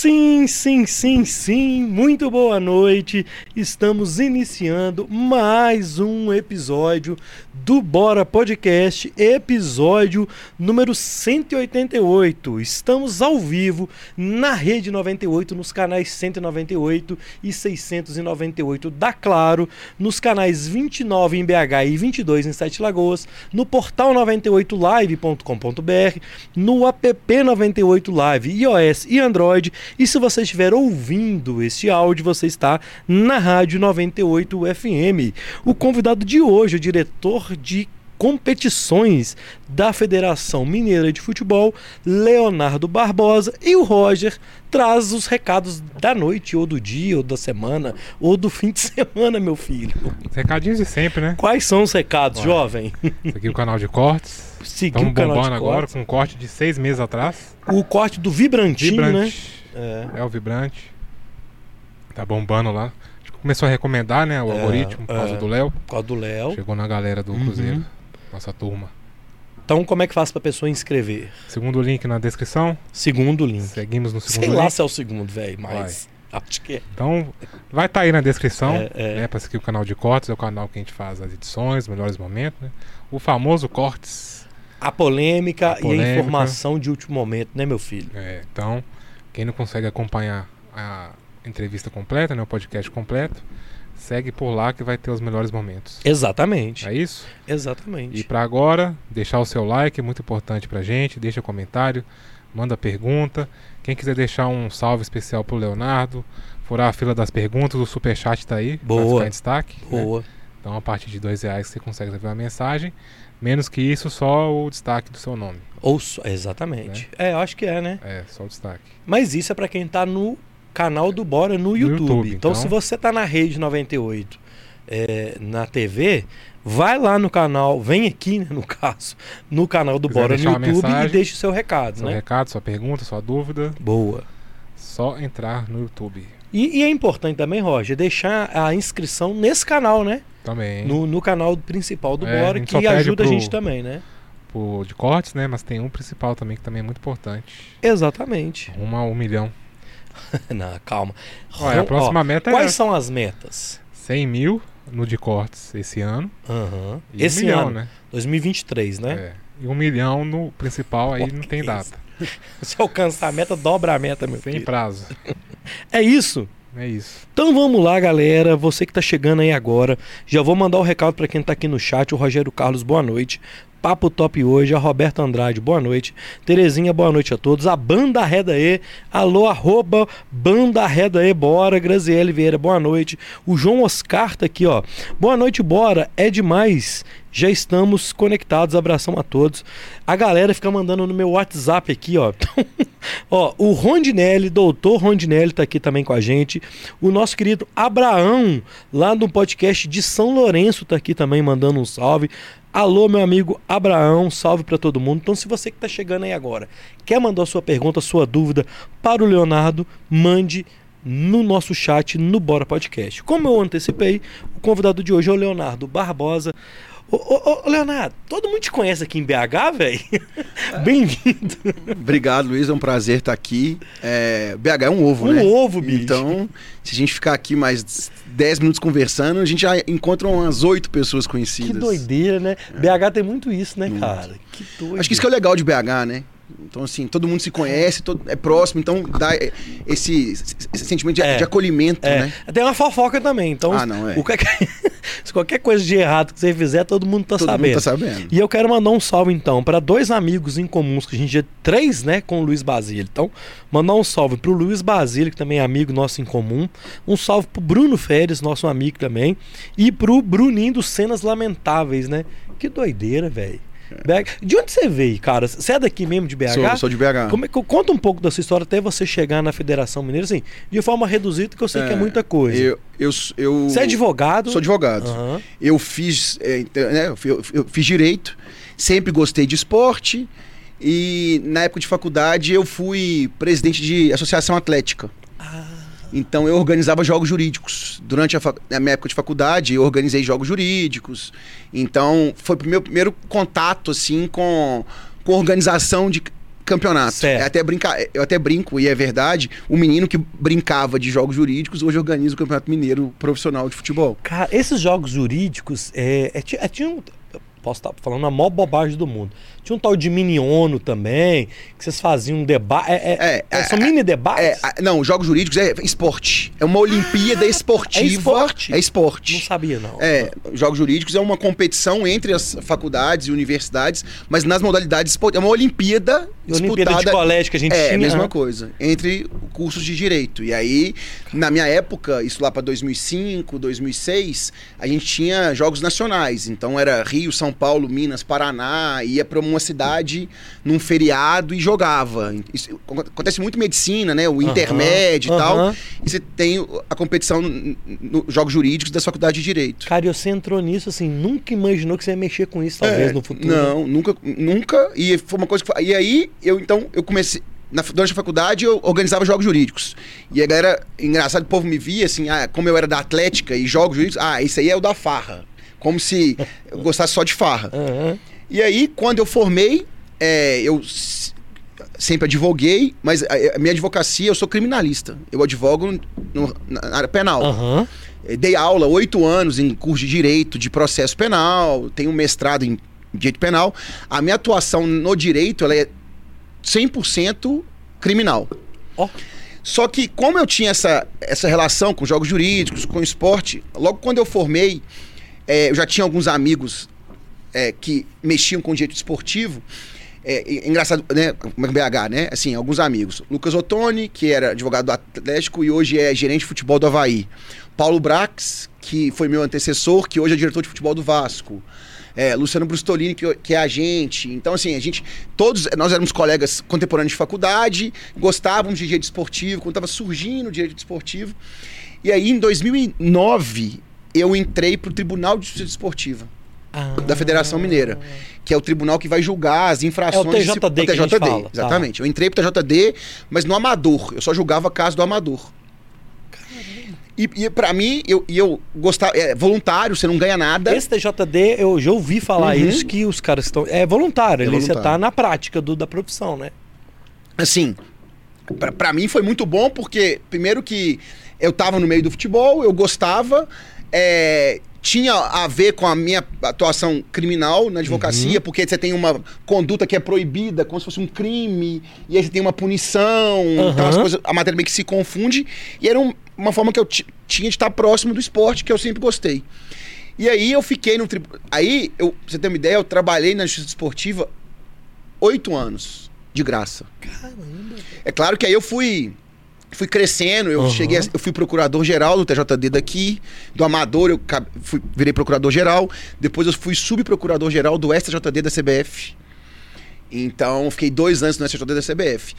Sim, sim, sim, sim. Muito boa noite. Estamos iniciando mais um episódio do Bora Podcast, episódio número 188. Estamos ao vivo na Rede 98, nos canais 198 e 698 da Claro, nos canais 29 em BH e 22 em Sete Lagoas, no portal 98live.com.br, no app 98 Live iOS e Android. E se você estiver ouvindo este áudio, você está na Rádio 98 FM. O convidado de hoje, o diretor de competições da Federação Mineira de Futebol, Leonardo Barbosa, e o Roger traz os recados da noite, ou do dia, ou da semana, ou do fim de semana, meu filho. Os recadinhos de sempre, né? Quais são os recados, Ué. jovem? Aqui é o canal de cortes. Seguir Estamos o canal bombando de agora cortes. com um corte de seis meses atrás. O corte do Vibrantinho, né? Vibrante. É. É o Vibrante. Tá bombando lá. Começou a recomendar, né? O É, algoritmo por causa é. do Léo. Por causa do Léo. Chegou na galera do Uhum. Cruzeiro. Nossa turma. Então, como é que faz pra pessoa inscrever? Segundo link na descrição. Segundo link. Seguimos no segundo Sei lá link. se é o segundo, velho, mas acho que é. Então, vai estar aí na descrição. É, é. Né, pra seguir o canal de cortes. É o canal que a gente faz as edições, melhores momentos, né? O famoso cortes. A polêmica, A e a polêmica. informação de último momento, né, meu filho? É, então, quem não consegue acompanhar a entrevista completa, né, o podcast completo, segue por lá que vai ter os melhores momentos. Exatamente. É isso? Exatamente. E para agora, deixar o seu like, muito importante pra gente, deixa comentário, manda pergunta. Quem quiser deixar um salve especial pro Leonardo, furar a fila das perguntas, o superchat tá aí, Boa. em destaque. né? Boa. Então, a partir de dois reais você consegue ver uma mensagem. Menos que isso, só o destaque do seu nome. Ou só- exatamente. É, eu acho que é, né? É, só o destaque. Mas isso é pra quem tá no canal do Bora no YouTube. YouTube, então, então. se você tá na rede 98, é, na TV, vai lá no canal, vem aqui, né, no caso, no canal do Quiser Bora no uma YouTube e mensagem, deixe o seu recado, Seu né? recado, sua pergunta, sua dúvida, Boa. só entrar no YouTube. E, e é importante também, Roger, deixar a inscrição nesse canal, né? Também. No, no canal principal do É, a Bora, que ajuda a pro- gente também, né? De cortes, né? Mas tem um principal também que também é muito importante. Exatamente. Rumo a um milhão. Não, calma. Olha, a Ó, próxima meta Quais é são as metas? 100 mil no de cortes esse ano. E Esse um milhão, ano, né? 2023, né? É. E um milhão no principal aí Pô, não tem isso? data. Se alcançar a meta, dobra a meta, meu Sem filho. prazo. É isso. É isso. Então vamos lá, galera. Você que tá chegando aí agora, já vou mandar o recado para quem tá aqui no chat. O Rogério Carlos, boa noite. Papo Top hoje, a Roberta Andrade, boa noite. Terezinha, boa noite a todos. A Banda Reda E, alô, arroba Banda Reda E, bora. Graziele Vieira, boa noite. O João Oscar tá aqui, ó. Boa noite, bora. É demais. Já estamos conectados, abração a todos. A galera fica mandando no meu WhatsApp aqui, ó. Ó, o Rondinelli, doutor Rondinelli tá aqui também com a gente. O nosso querido Abraão, lá no podcast de São Lourenço, tá aqui também mandando um salve. Alô, meu amigo Abraão, salve para todo mundo. Então, se você que tá chegando aí agora, quer mandar sua pergunta, sua dúvida para o Leonardo, mande no nosso chat no Bora Podcast. Como eu antecipei, o convidado de hoje é o Leonardo Barbosa. Ô, ô, ô, Leonardo, todo mundo te conhece aqui em BH, velho? Bem-vindo. Obrigado, Luiz. É um prazer estar aqui. É, BH é um ovo, Um né? ovo, bicho. Então, se a gente ficar aqui mais 10 minutos conversando, a gente já encontra umas oito pessoas Que conhecidas. doideira, né? BH tem muito isso, né, Muito. cara? Que doido. Acho que isso que é o legal de BH, né? Então, assim, todo mundo se conhece, todo, é próximo, então dá esse, esse sentimento de, É. de acolhimento, É, né? tem uma fofoca também. Então, Ah, não, é. o se qualquer coisa de errado que você fizer, todo mundo tá todo sabendo. mundo tá sabendo. E eu quero mandar um salve então para dois amigos em comuns que a gente é três, né, com o Luiz Basílio. Então, mandar um salve pro Luiz Basílio, que também é amigo nosso em comum. Um salve pro Bruno Férez, nosso amigo também, e pro Bruninho dos Cenas Lamentáveis, né? Que doideira, velho. BH. De onde você veio, cara? Você é daqui mesmo de BH? Sou, sou de BH. Como é conta um pouco da sua história até você chegar na Federação Mineira, assim, de forma reduzida, que eu sei que é muita coisa. Eu, eu, eu Você é advogado? Sou advogado. Aham. Eu fiz, é, né, eu, eu- eu fiz direito, sempre gostei de esporte e na época de faculdade eu fui presidente de associação atlética. Ah. Então eu organizava jogos jurídicos. Durante a, a minha época de faculdade eu organizei jogos jurídicos. Então foi o meu primeiro contato assim com, com organização de campeonato. Certo. É até brincar, eu até brinco, e é verdade, o menino que brincava de jogos jurídicos hoje organiza o Campeonato Mineiro Profissional de Futebol. Cara, esses jogos jurídicos, é, é, é, tinha um, posso estar falando a maior bobagem do mundo. Tinha um tal de mini-ONU também, que vocês faziam um debate. É, é- É, é, é, são é, mini É, debates? não, jogos jurídicos é esporte. É uma Olimpíada esportiva. é esporte? É esporte. Não sabia, não. É, jogos jurídicos é uma competição entre as faculdades e universidades, mas nas modalidades esport- é uma Olimpíada E a Olimpíada de disputada colégio que a gente é, tinha. a mesma ah. coisa, entre cursos de direito. E aí, na minha época, isso lá para 2005, 2006, a gente tinha jogos nacionais. Então era Rio, São Paulo, Minas, Paraná, ia para uma cidade num feriado e jogava. Isso acontece muito em medicina, né? O intermédio e tal. E você tem a competição nos jogos jurídicos da faculdade de direito. Cara, e você entrou nisso assim, nunca imaginou que você ia mexer com isso, talvez, É, no futuro. Não, nunca, nunca. E foi uma coisa que. E aí, eu então, eu comecei. Na, durante a faculdade, eu organizava jogos jurídicos. E a galera, engraçado, o povo me via assim, ah, como eu era da Atlética e jogos jurídicos, ah, esse aí é o da farra. Como se eu gostasse só de farra. Aham. E aí, quando eu formei, é, eu sempre advoguei, mas a, minha advocacia, eu sou criminalista. Eu advogo no- na área penal. Eh, Dei aula oito anos em curso de direito de processo penal, tenho um mestrado em direito penal. A minha atuação no direito ela é 100% criminal. Ó. Só que como eu tinha essa, essa relação com jogos jurídicos, com esporte, logo quando eu formei, eh, eu já tinha alguns amigos eh, que mexiam com direito esportivo. É, é engraçado, né? Como é que BH, né? Assim, alguns amigos. Lucas Ottoni, que era advogado do Atlético e hoje é gerente de futebol do Havaí. Paulo Brax, que foi meu antecessor, que hoje é diretor de futebol do Vasco. É, Luciano Brustolini, que, que é agente. Então, assim, a gente. Todos nós éramos colegas contemporâneos de faculdade, gostávamos de direito esportivo, quando estava surgindo o direito esportivo. E aí, em 2009, eu entrei para o Tribunal de Justiça Esportiva Ah. da Federação Mineira, que é o tribunal que vai julgar as infrações. É o TJD que a gente fala, tá. exatamente. Eu entrei pro TJD, mas no amador. Eu só julgava caso do amador. E, e para mim, eu, eu gostava. É voluntário, você não ganha nada. Esse TJD, eu já ouvi falar Uhum. isso, que os caras estão. É voluntário, É ali você voluntário. tá na prática do, da profissão, né? assim, pra mim foi muito bom porque, primeiro que eu tava no meio do futebol, eu gostava, é, tinha a ver com a minha atuação criminal na advocacia, Uhum. porque você tem uma conduta que é proibida, como se fosse um crime, e aí você tem uma punição, então as Uhum. coisas, a matéria meio que se confunde, e era um- uma forma que eu ti- tinha de estar próximo do esporte, que eu sempre gostei. E aí eu fiquei no tribunal. Aí, eu, pra você ter uma ideia, eu trabalhei na justiça esportiva oito anos, de graça. Caramba. É claro que aí eu fui fui crescendo, eu Uhum. cheguei, a- eu fui procurador geral do TJD daqui, do Amador eu fui, virei procurador geral, depois eu fui subprocurador geral do STJD da CBF. Então, fiquei dois anos no STJD da CBF.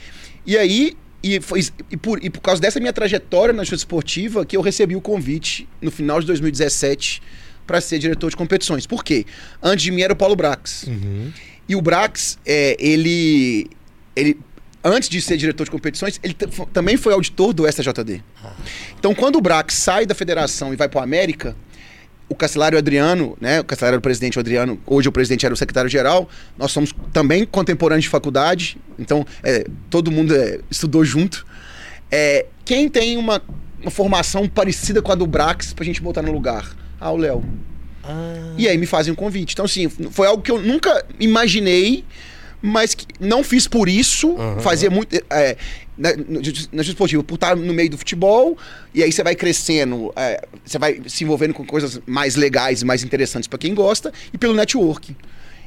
E aí, e, foi, e, por, e por causa dessa minha trajetória na justiça esportiva, que eu recebi o convite no final de 2017 para ser diretor de competições. Por quê? Antes de mim era o Paulo Brax. Uhum. E o Brax, é, ele, ele, antes de ser diretor de competições, ele também foi auditor do STJD. Então, quando o Brax sai da federação e vai para o América, o Castelário Adriano, né, o Castelário era o presidente, o Adriano, hoje o presidente era o secretário-geral, nós somos também contemporâneos de faculdade, então é, todo mundo é, estudou junto. É, quem tem uma, uma formação parecida com a do Brax pra gente botar no lugar? Ah, o Léo. Ah, E aí me fazem um convite. Então, assim, foi algo que eu nunca imaginei, mas que não fiz por isso. Aham. Fazia muito. É, na, na justiça esportiva, por estar no meio do futebol, e aí você vai crescendo, é, você vai se envolvendo com coisas mais legais e mais interessantes para quem gosta, e pelo networking.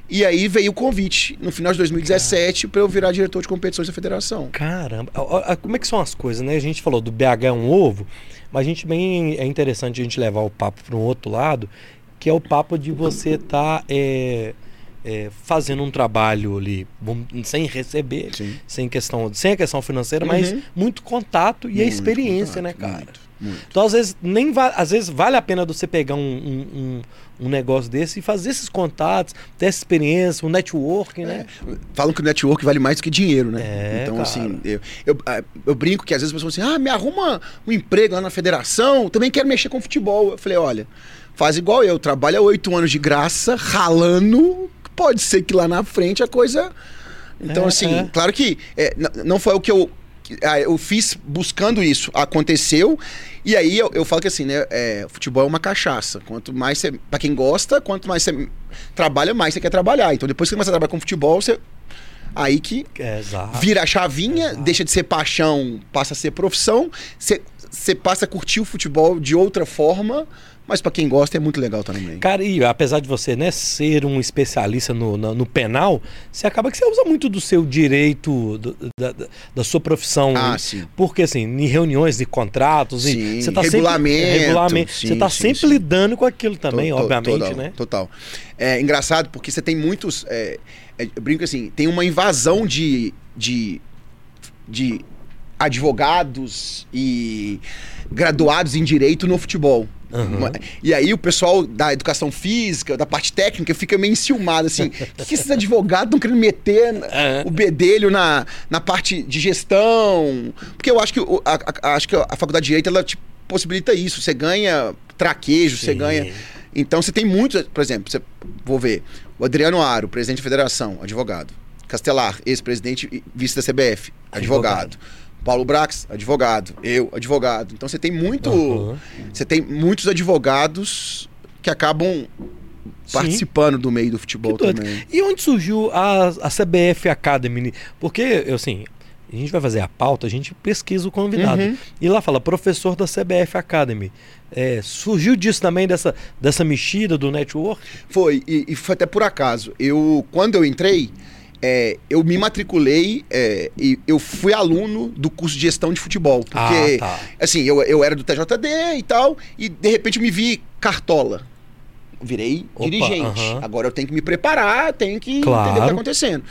E aí veio o convite, no final de 2017, para eu virar diretor de competições da federação. Caramba, como é que são as coisas, né? A gente falou do BH é um ovo, mas a gente bem é interessante a gente levar o papo para um outro lado, que é o papo de você estar fazendo um trabalho ali sem receber, Sim. sem questão, sem a questão financeira, mas Uhum. muito contato e a Muito experiência, contato, né, cara? muito, muito. Então, às vezes, nem às vezes vale a pena você pegar um, um, um- um negócio desse e fazer esses contatos, ter essa experiência, um networking, né? Falam que o network vale mais do que dinheiro, né? É, então, cara. assim, eu, eu, ah, eu brinco que às vezes as pessoas falam assim: ah, me arruma um emprego lá na federação, também quero mexer com futebol. Eu falei: olha, faz igual eu, trabalha oito anos de graça, ralando, pode ser que lá na frente a coisa Então, É, assim, é. claro que é, não foi o que eu. ah, Eu fiz buscando isso. Aconteceu. E aí eu, eu falo que assim, né? é, futebol é uma cachaça. Quanto mais você. Pra quem gosta, quanto mais você trabalha, mais você quer trabalhar. Então depois que você começa a trabalhar com futebol, você. Aí que É, exato. vira a chavinha, Exato. deixa de ser paixão, passa a ser profissão. Você passa a curtir o futebol de outra forma. Mas pra quem gosta é muito legal também. Cara, e apesar de você né, ser um especialista no, na- no penal, você acaba que você usa muito do seu direito, do- da, da- sua profissão. Ah, E- sim. Porque, assim, em reuniões de contratos, e Sim, você tá regulamento, sempre. regulamento, sim, você tá sim, sempre sim. lidando com aquilo também, To- to- obviamente, total, né? Total. É engraçado porque você tem muitos. é, é, eu brinco assim, tem uma invasão de, de, de advogados e graduados em direito no futebol. Uma- E aí o pessoal da educação física, da parte técnica, fica meio enciumado, assim. O que, esses advogados estão querendo meter É. o bedelho na, na parte de gestão? Porque eu acho que, a, a- acho que a faculdade de Direito, ela te possibilita isso. Você ganha traquejo, você ganha... Então você tem muitos, por exemplo, você, vou ver, o Adriano Aro, presidente da federação, advogado. Castelar, ex-presidente e vice da CBF, advogado. Paulo Brax, advogado. Eu, advogado. Então você tem muito. Aham. Você tem muitos advogados que acabam Sim. participando do meio do futebol também. E onde surgiu a, a CBF Academy? Porque, assim, a gente vai fazer a pauta, a gente pesquisa o convidado. Uhum. E lá fala, professor da CBF Academy. É, surgiu disso também, dessa, dessa mexida do network? Foi, e, e foi até por acaso. Eu, quando eu entrei, é, eu me matriculei é, e eu fui aluno do curso de gestão de futebol. Porque, ah, tá. assim, eu, eu era do TJD e tal, e de repente eu me vi cartola. Virei Opa, dirigente. aham. Agora eu tenho que me preparar, tenho que Claro. entender o que tá acontecendo.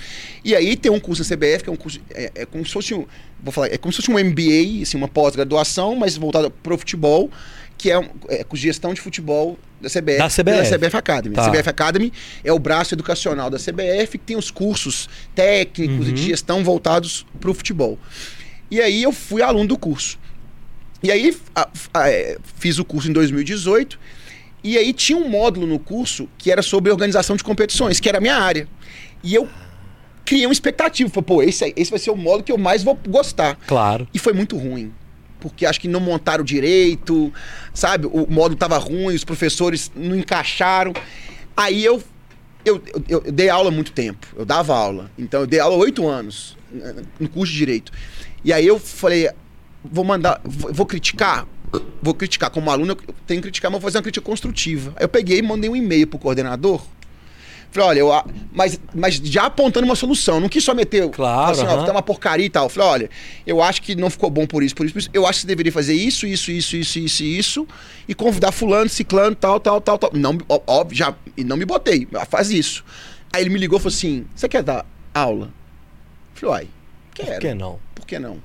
E aí tem um curso na CBF, que é um curso. É, é como se fosse um. Vou falar, é como se fosse um MBA, assim, uma pós-graduação, mas voltada pro futebol, que é, é com gestão de futebol da CBF. Da CBF. Da CBF Academy. Tá. A CBF Academy é o braço educacional da CBF, que tem os cursos técnicos e Uhum. de gestão voltados pro futebol. E aí eu fui aluno do curso. E aí a- a- é, fiz o curso em 2018. E aí tinha um módulo no curso que era sobre organização de competições, que era a minha área. E eu criei uma expectativa. Falei, pô, esse, esse vai ser o módulo que eu mais vou gostar. Claro. E foi muito ruim. Porque acho que não montaram direito, sabe? O módulo tava ruim, os professores não encaixaram. Aí eu, eu, eu, eu dei aula há muito tempo. Eu dava aula. Então eu dei aula há oito anos no curso de direito. E aí eu falei, vou mandar, vou, vou criticar. Vou criticar. Como aluno, eu tenho que criticar, mas vou fazer uma crítica construtiva. Aí eu peguei e mandei um e-mail pro coordenador. Falei, olha, eu, mas, mas já apontando uma solução. Não quis só meter. Claro, Assim, ó, tá uma porcaria e tal. Falei, olha, eu acho que não ficou bom por isso, por isso, por isso. Eu acho que você deveria fazer isso, isso, isso, isso, isso, e isso. E convidar fulano, ciclano, tal, tal, tal, tal. Não, óbvio, já. E não me botei. Faz isso. Aí ele me ligou e falou assim: você quer dar aula? Falei, uai, quero. Por que não? Por que não?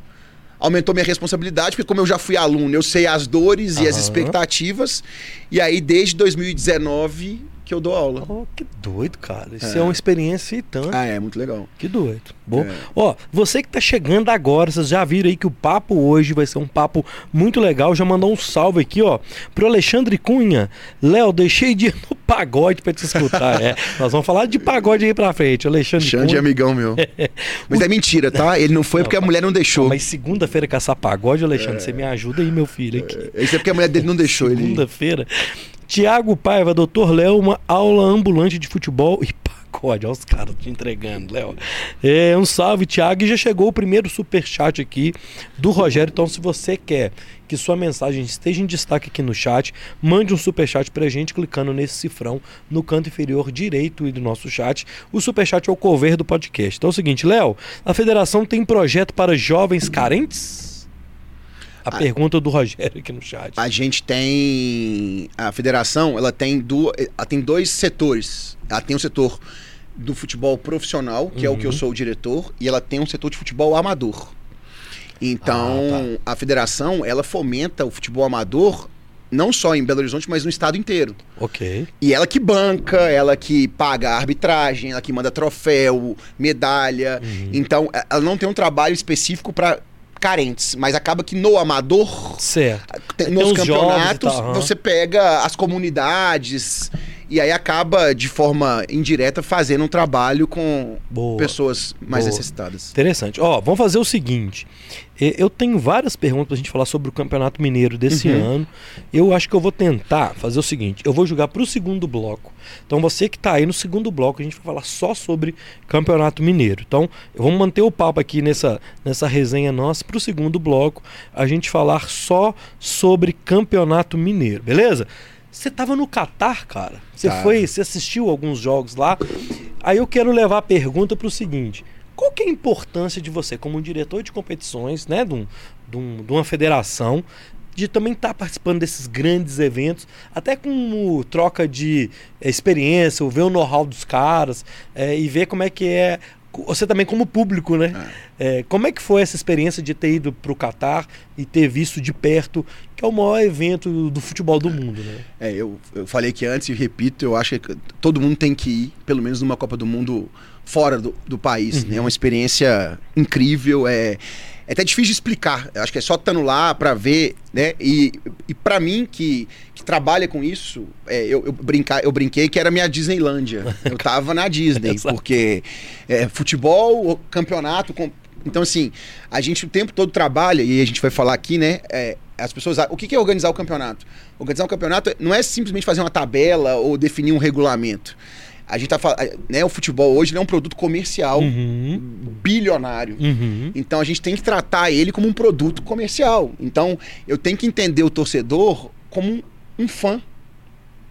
Aumentou minha responsabilidade, porque como eu já fui aluno, eu sei as dores e as expectativas. E aí, desde 2019, que eu dou aula. Oh, que doido, cara. Isso é, É. uma experiência e tanto. Ah, é, muito legal. Que doido. Bom, É. ó, você que tá chegando agora, vocês já viram aí que o papo hoje vai ser um papo muito legal. Já mandou um salve aqui, ó, pro Alexandre Cunha. Léo, deixei de ir no pagode pra te escutar. é, nós vamos falar de pagode aí pra frente. Alexandre Xande é Cunha. amigão meu. Mas é mentira, tá? Ele não foi porque a mulher não deixou. Mas segunda-feira caçar pagode, Alexandre, você me ajuda aí, meu filho, aqui. Isso é porque a mulher dele não deixou ele. Segunda-feira. Tiago Paiva, doutor Léo, uma aula ambulante de futebol e pagode. Olha os caras te entregando, Léo. É, um salve, Tiago. E já chegou o primeiro superchat aqui do Rogério. Então, se você quer que sua mensagem esteja em destaque aqui no chat, mande um superchat pra gente clicando nesse cifrão no canto inferior direito do nosso chat. O superchat é o cover do podcast. Então é o seguinte, Léo, a federação tem projeto para jovens carentes? A Ah. pergunta do Rogério aqui no chat. A gente tem. A federação, ela tem, du... ela tem dois setores. Ela tem o setor do futebol profissional, que é o que eu Uhum. sou o diretor, e ela tem um setor de futebol amador. Então, Ah, a federação, ela fomenta o futebol amador não só em Belo Horizonte, mas no estado inteiro. Ok. E ela que banca, ela que paga a arbitragem, ela que manda troféu, medalha. Uhum. Então, a- ela não tem um trabalho específico para carentes, mas acaba que no amador, Certo. Tem nos campeonatos, tal, você pega as comunidades E aí acaba, de forma indireta, fazendo um trabalho com Boa. pessoas mais Boa. necessitadas. Interessante. Ó, vamos fazer o seguinte. Eu tenho várias perguntas pra gente falar sobre o Campeonato Mineiro desse Uhum. ano. Eu acho que eu vou tentar fazer o seguinte. Eu vou jogar pro segundo bloco. Então você que tá aí no segundo bloco, a gente vai falar só sobre Campeonato Mineiro. Então, vamos manter o papo aqui nessa, nessa resenha nossa pro segundo bloco. A gente falar só sobre Campeonato Mineiro, beleza? Você tava no Catar, cara. Você foi, você assistiu alguns jogos lá. Aí eu quero levar a pergunta pro seguinte: qual que é a importância de você, como um diretor de competições, né, de, um- de um- de uma federação, de também estar participando desses grandes eventos, até com troca de eh, experiência, ou ver o know-how dos caras eh, e ver como é que é. Você também como público, né? Eh, como é que foi essa experiência de ter ido para o Catar e ter visto de perto, que é o maior evento do futebol do mundo, né? É, eu, eu falei que antes e repito, eu acho que todo mundo tem que ir, pelo menos numa Copa do Mundo fora do, do país. Uhum. né? É uma experiência incrível, é, é até difícil de explicar. Eu acho que é só estando lá pra ver, né? E, e para mim, que, que trabalha com isso, é, eu, eu, brincar, eu brinquei que era minha Disneylândia. Eu tava na Disney, porque é, futebol, campeonato. com- então, assim, a gente o tempo todo trabalha, e a gente vai falar aqui, né? é, as pessoas. O que é organizar o campeonato? Organizar um campeonato não é simplesmente fazer uma tabela ou definir um regulamento. A gente tá falando. Né, o futebol hoje é um produto comercial Uhum, bilionário. uhum. Então a gente tem que tratar ele como um produto comercial. Então eu tenho que entender o torcedor como um, um fã,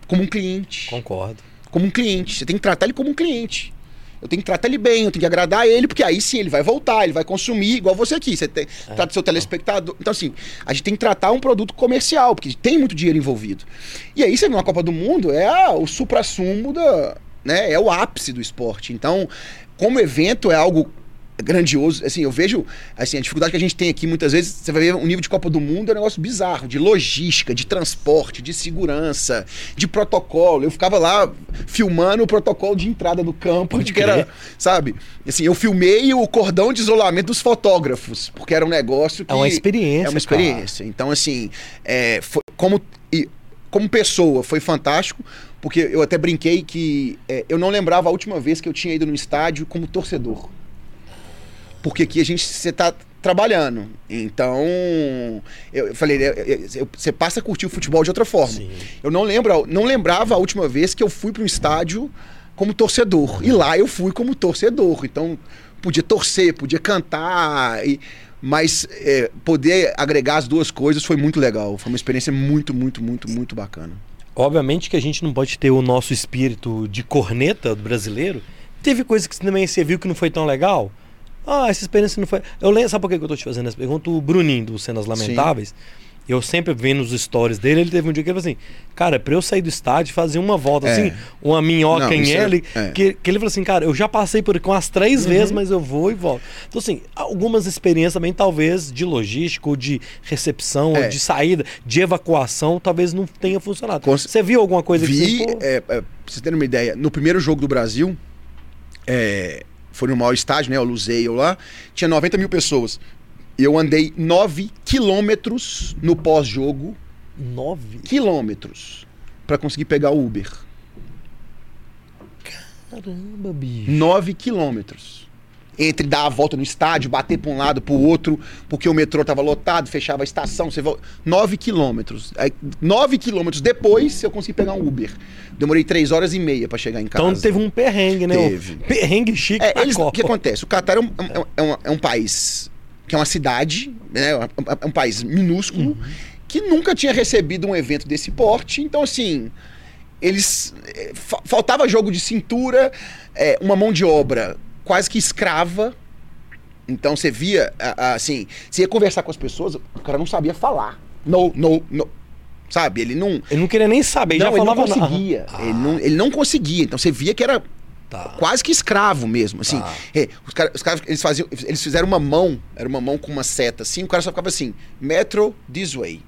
como um cliente. Concordo. Como um cliente. Você tem que tratar ele como um cliente. Eu tenho que tratar ele bem, eu tenho que agradar ele, porque aí sim ele vai voltar, ele vai consumir, igual você aqui. Você tem, trata o seu telespectador. Então, assim, a gente tem que tratar um produto comercial, porque tem muito dinheiro envolvido. E aí, você vê uma Copa do Mundo, é a- o supra-sumo da. Né, é o ápice do esporte. Então, como evento, é algo grandioso. Assim, eu vejo assim, a dificuldade que a gente tem aqui, muitas vezes, você vai ver um nível de Copa do Mundo, é um negócio bizarro, de logística, de transporte, de segurança, de protocolo. Eu ficava lá filmando o protocolo de entrada do campo, que era, sabe? Assim, eu filmei o cordão de isolamento dos fotógrafos, porque era um negócio que É uma experiência. é uma experiência. Então, assim, é, foi- como, e, como pessoa, foi fantástico, porque eu até brinquei que é, eu não lembrava a última vez que eu tinha ido no estádio como torcedor. Porque aqui a gente você tá trabalhando. Então, eu, eu falei, eu- eu- eu- você passa a curtir o futebol de outra forma. Sim. Eu não lembro, não lembrava a última vez que eu fui para um estádio como torcedor. E lá eu fui como torcedor. Então, podia torcer, podia cantar, e- mas é, poder agregar as duas coisas foi muito legal. Foi uma experiência muito, muito, muito, muito bacana. Obviamente que a gente não pode ter o nosso espírito de corneta do brasileiro. Teve coisa que também você viu que não foi tão legal? Ah, essa experiência não foi. Eu lembro, sabe por que que eu tô te fazendo essa pergunta? O Bruninho do Cenas Lamentáveis. Eu sempre vendo os stories dele, ele teve um dia que ele falou assim: Cara, pra eu sair do estádio e fazer uma volta É. assim, uma minhoca Não, em é- L, é. que, que ele falou assim: Cara, eu já passei por aqui umas três Uhum. vezes, mas eu vou e volto. Então, assim, algumas experiências também, talvez, de logística, ou de recepção, É. ou de saída, de evacuação, talvez não tenha funcionado. Com- Você viu alguma coisa que Vi, você, pô, é, pra vocês terem uma ideia, no primeiro jogo do Brasil, é, foi no maior estádio, né? O Luseio lá, tinha 90 mil pessoas. Eu andei 9 quilômetros no pós-jogo, nove? quilômetros, pra conseguir pegar o Uber. Caramba, bicho. 9 quilômetros. Entre dar a volta no estádio, bater pra um lado, pro outro, porque o metrô tava lotado, fechava a estação, você volta. 9 quilômetros. Aí, 9 quilômetros depois eu consegui pegar um Uber. Demorei 3 horas e meia pra chegar em casa. Então teve um perrengue, né? Teve. Perrengue chique É, eles, o que acontece? O Catar é um, é um- é um- é um país que é uma cidade, né? É um país minúsculo, que nunca tinha recebido um evento desse porte. Então, assim, eles. eh, fa- faltava jogo de cintura, eh, uma mão de obra quase que escrava. Então você via, assim, você ia conversar com as pessoas, o cara não sabia falar. No, no, no. Sabe? Ele não. Ele não queria nem saber, ele não, já ele não falava nada. conseguia. Ele, não, ele não conseguia. Então você via que era Tá. quase que escravo mesmo, assim. Tá. É, os caras, os caras, eles faziam, eles fizeram uma mão, era uma mão com uma seta assim, o cara só ficava assim, metro this way.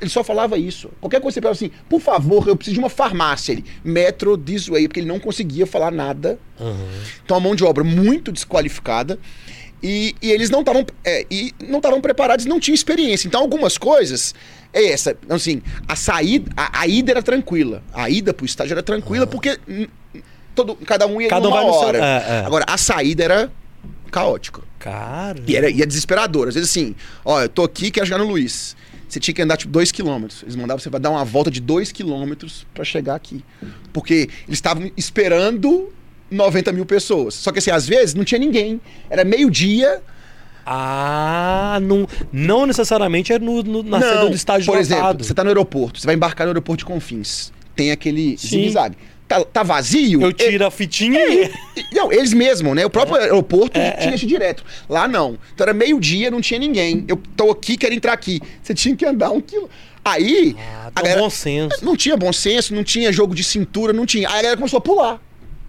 Ele só falava isso. Qualquer coisa você falava assim, por favor, eu preciso de uma farmácia. Ele, metro this way, porque ele não conseguia falar nada. Aham. Então a mão de obra muito desqualificada. E, e eles não estavam é, e não estavam preparados, não tinham experiência. Então algumas coisas é essa, assim, a saída, a, a ida era tranquila. A ida pro estádio era tranquila porque hum, todo, cada um ia Cada um numa vai no seu- hora. é, é. Agora a saída era caótica. Cara. E era, e é desesperador. Às vezes assim, ó, eu tô aqui, quero chegar no Luiz. Você tinha que andar tipo 2 quilômetros. Eles mandavam você dar uma volta de 2 quilômetros pra chegar aqui. Porque eles estavam esperando 90 mil pessoas. Só que assim, às vezes não tinha ninguém. Era meio-dia. Ah, não, não necessariamente é no, no- na saída do estádio Por lotado. exemplo, você tá no aeroporto, você vai embarcar no aeroporto de Confins. Tem aquele zigue-zague. Tá, tá vazio? Eu tiro a fitinha e... E- Não, eles mesmos, né? O próprio aeroporto tinha isso direto. Lá não. Então era meio-dia, não tinha ninguém. Eu tô aqui, quero entrar aqui. Você tinha que andar um quilo. Aí. Ah, a galera- bom senso. Não tinha bom senso, não tinha jogo de cintura, não tinha. Aí a galera começou a pular.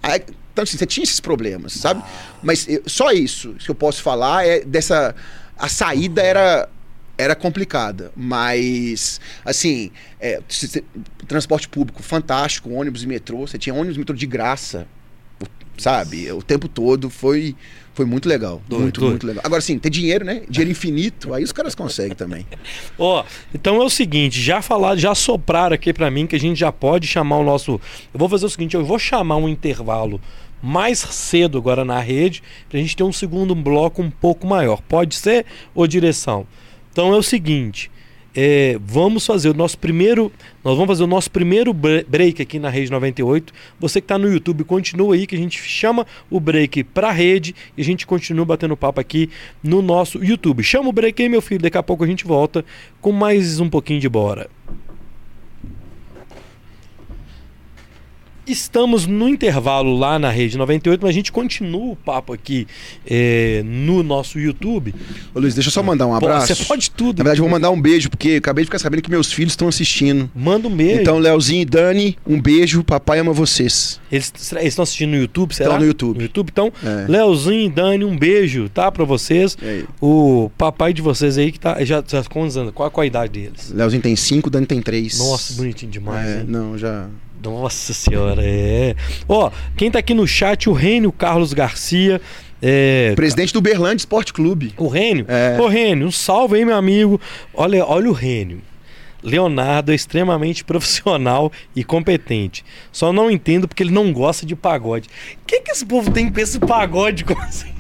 Aí, então, assim, você tinha esses problemas, sabe? Mas eu- só isso que eu posso falar é dessa. A saída era. Era complicada, mas assim, é, transporte público fantástico, ônibus e metrô, você tinha ônibus e metrô de graça, sabe? O tempo todo foi foi muito legal, Doido, muito doido. muito legal. Agora sim, ter dinheiro, né? Dinheiro infinito, aí os caras conseguem também. Ó, então é o seguinte, já falaram, já sopraram aqui pra mim que a gente já pode chamar o nosso. Eu vou fazer o seguinte, eu vou chamar um intervalo mais cedo agora na rede, pra gente ter um segundo bloco um pouco maior. Pode ser, ô direção? Então é o seguinte, é, vamos fazer o nosso primeiro, nós vamos fazer o nosso primeiro bre- break aqui na Rede 98. Você que está no YouTube, continua aí que a gente chama o break pra rede e a gente continua batendo papo aqui no nosso YouTube. Chama o break aí, meu filho, daqui a pouco a gente volta com mais um pouquinho de bora. Estamos no intervalo lá na Rede 98, mas a gente continua o papo aqui é, no nosso YouTube. Ô Luiz, deixa eu só mandar um Pô, abraço. Você pode tudo. Na verdade, eu vou mandar um beijo, porque acabei de ficar sabendo que meus filhos estão assistindo. Manda um beijo. Então, Leozinho e Dani, um beijo, papai ama vocês. Eles estão assistindo no YouTube, será? Estão no YouTube. No YouTube, então, É. Leozinho e Dani, um beijo, tá? Pra vocês. O papai de vocês aí que tá. Já, já quantos anos? Qual, qual a idade deles? Leozinho tem cinco, Dani tem três. Nossa, bonitinho demais, É, hein? não, já. Nossa senhora, é. Ó, quem tá aqui no chat, o Rênio Carlos Garcia. É, Presidente do Berlândia Esporte Clube. O Rênio? É. Ô, Rênio, um salve aí, meu amigo. Olha, olha o Rênio. Leonardo é extremamente profissional e competente. Só não entendo porque ele não gosta de pagode. O que, que esse povo tem com esse pagode? Como assim?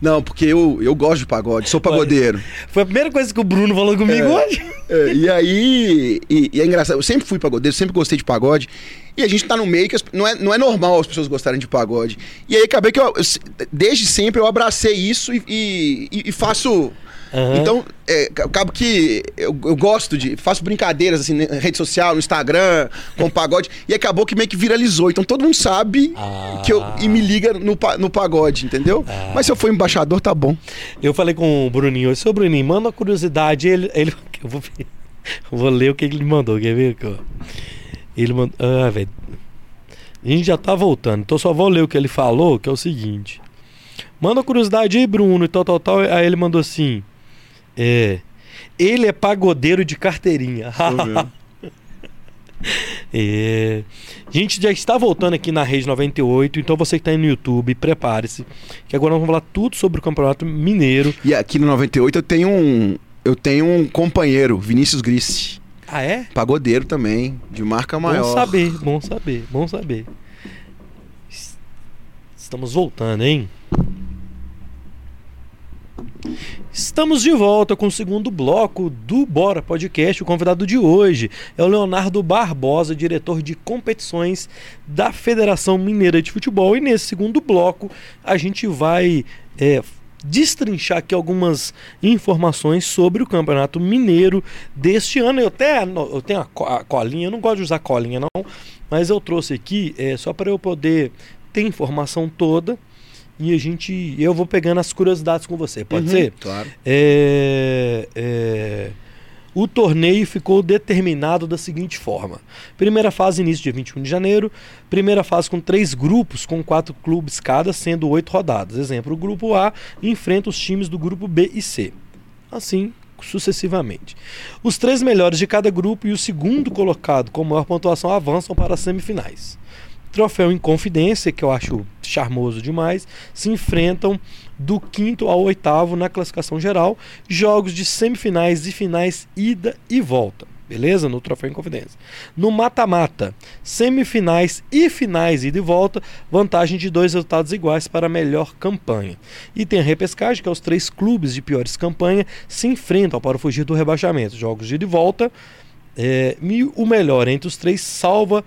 Não, porque eu, eu gosto de pagode, sou pagodeiro. Foi a primeira coisa que o Bruno falou comigo É. hoje. É, e aí. E, e é engraçado, eu sempre fui pagodeiro, sempre gostei de pagode. E a gente tá no meio que as- não, é, não é normal as pessoas gostarem de pagode. E aí acabei que eu, eu desde sempre eu abracei isso e- e- e faço. Aham. Então, é, acabo que eu, eu gosto de. Faço brincadeiras assim, na rede social, no Instagram, com pagode. E acabou que meio que viralizou. Então todo mundo sabe Ah. que eu. E me liga no, no pagode, entendeu? Ah. Mas se eu for embaixador, tá bom. Eu falei com o Bruninho hoje, seu Bruninho, manda uma curiosidade. Ele, ele, eu vou, eu vou ler o que ele mandou, quer ver? Ele mandou. Ah, velho. A gente já tá voltando, então só vou ler o que ele falou, que é o seguinte. Manda uma curiosidade aí, Bruno, e tal, tal, tal. Aí ele mandou assim. É. Ele é pagodeiro de carteirinha. É. A gente já está voltando aqui na Rede 98, então você que está aí no YouTube, prepare-se, que agora nós vamos falar tudo sobre o Campeonato Mineiro. E aqui no 98 eu tenho um. Eu tenho um companheiro, Vinícius Grissi. Ah, é? Pagodeiro também, de marca maior. Bom saber, bom saber, bom saber. Es- Estamos voltando, hein? Estamos de volta com o segundo bloco do Bora Podcast. O convidado de hoje é o Leonardo Barbosa, diretor de competições da Federação Mineira de Futebol. E nesse segundo bloco a gente vai é, destrinchar aqui algumas informações sobre o Campeonato Mineiro deste ano. Eu até eu tenho a colinha, eu não gosto de usar colinha não, mas eu trouxe aqui é, só para eu poder ter informação toda e a gente eu vou pegando as curiosidades com você, pode Uhum, ser? Claro. É, é, o torneio ficou determinado da seguinte forma: primeira fase, início dia 21 de janeiro. Primeira fase com três grupos, com quatro clubes cada, sendo oito rodadas. Exemplo: o grupo A enfrenta os times do grupo B e C. Assim sucessivamente. Os três melhores de cada grupo e o segundo colocado com maior pontuação avançam para as semifinais. Troféu Inconfidência, que eu acho charmoso demais, se enfrentam do quinto ao oitavo na classificação geral, jogos de semifinais e finais ida e volta. Beleza? No Troféu Inconfidência. No mata-mata, semifinais e finais ida e volta, vantagem de dois resultados iguais para a melhor campanha. E tem a repescagem, que é os três clubes de piores campanha se enfrentam para fugir do rebaixamento. Jogos de ida e volta, é, e o melhor entre os três salva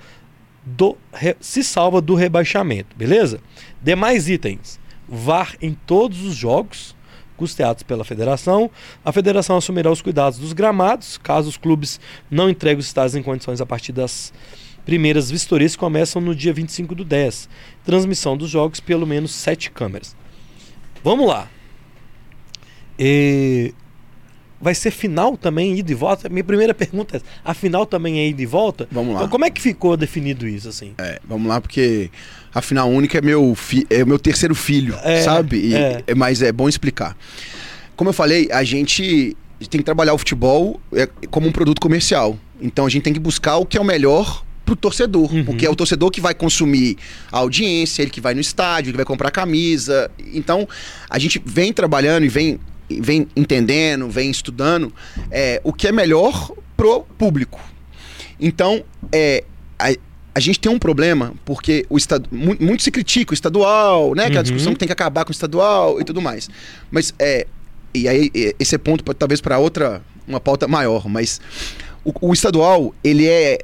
do, se salva do rebaixamento, beleza? Demais itens: VAR em todos os jogos custeados pela federação. A federação assumirá os cuidados dos gramados, caso os clubes não entreguem os estádios em condições a partir das primeiras vistorias que começam no dia 25 do 10. Transmissão dos jogos pelo menos sete câmeras. Vamos lá. E vai ser final também, ida e volta? Minha primeira pergunta é: a final também é ida e volta? Vamos lá. Então, como é que ficou definido isso, assim? É, vamos lá, porque a final única é meu, fi, é o meu terceiro filho, É, sabe? E- é. é, mas é bom explicar. Como eu falei, a gente tem que trabalhar o futebol é, como um produto comercial. Então a gente tem que buscar o que é o melhor pro torcedor, Uhum. porque é o torcedor que vai consumir a audiência, ele que vai no estádio, ele vai comprar camisa. Então a gente vem trabalhando e vem, vem entendendo, vem estudando é, o que é melhor pro público. Então, é, a, a gente tem um problema, porque o estado, mu- muito se critica o estadual, né? Aquela Uhum. discussão que tem que acabar com o estadual e tudo mais. Mas, é, e aí, esse é ponto talvez para outra, uma pauta maior, mas o, o estadual, ele é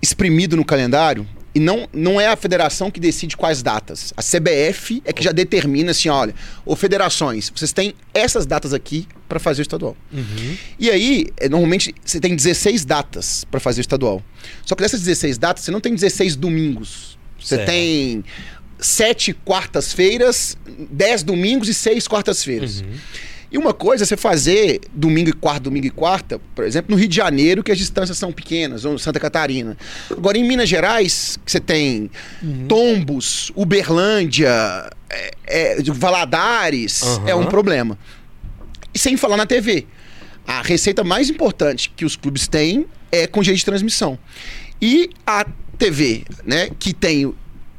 exprimido no calendário e não, não é a federação que decide quais datas. A CBF é que já determina assim, olha, ô federações, vocês têm essas datas aqui para fazer o estadual. Uhum. E aí, é, normalmente, você tem 16 datas para fazer o estadual. Só que dessas 16 datas, você não tem 16 domingos. Você Certo. tem sete quartas-feiras, 10 domingos e seis quartas-feiras. Uhum. E uma coisa é você fazer domingo e quarta, domingo e quarta, por exemplo, no Rio de Janeiro, que as distâncias são pequenas, ou Santa Catarina. Agora, em Minas Gerais, que você tem Uhum. Tombos, Uberlândia, é, é, Valadares, Aham. é um problema. E sem falar na TV. A receita mais importante que os clubes têm é com direito de transmissão. E a TV, né, que tem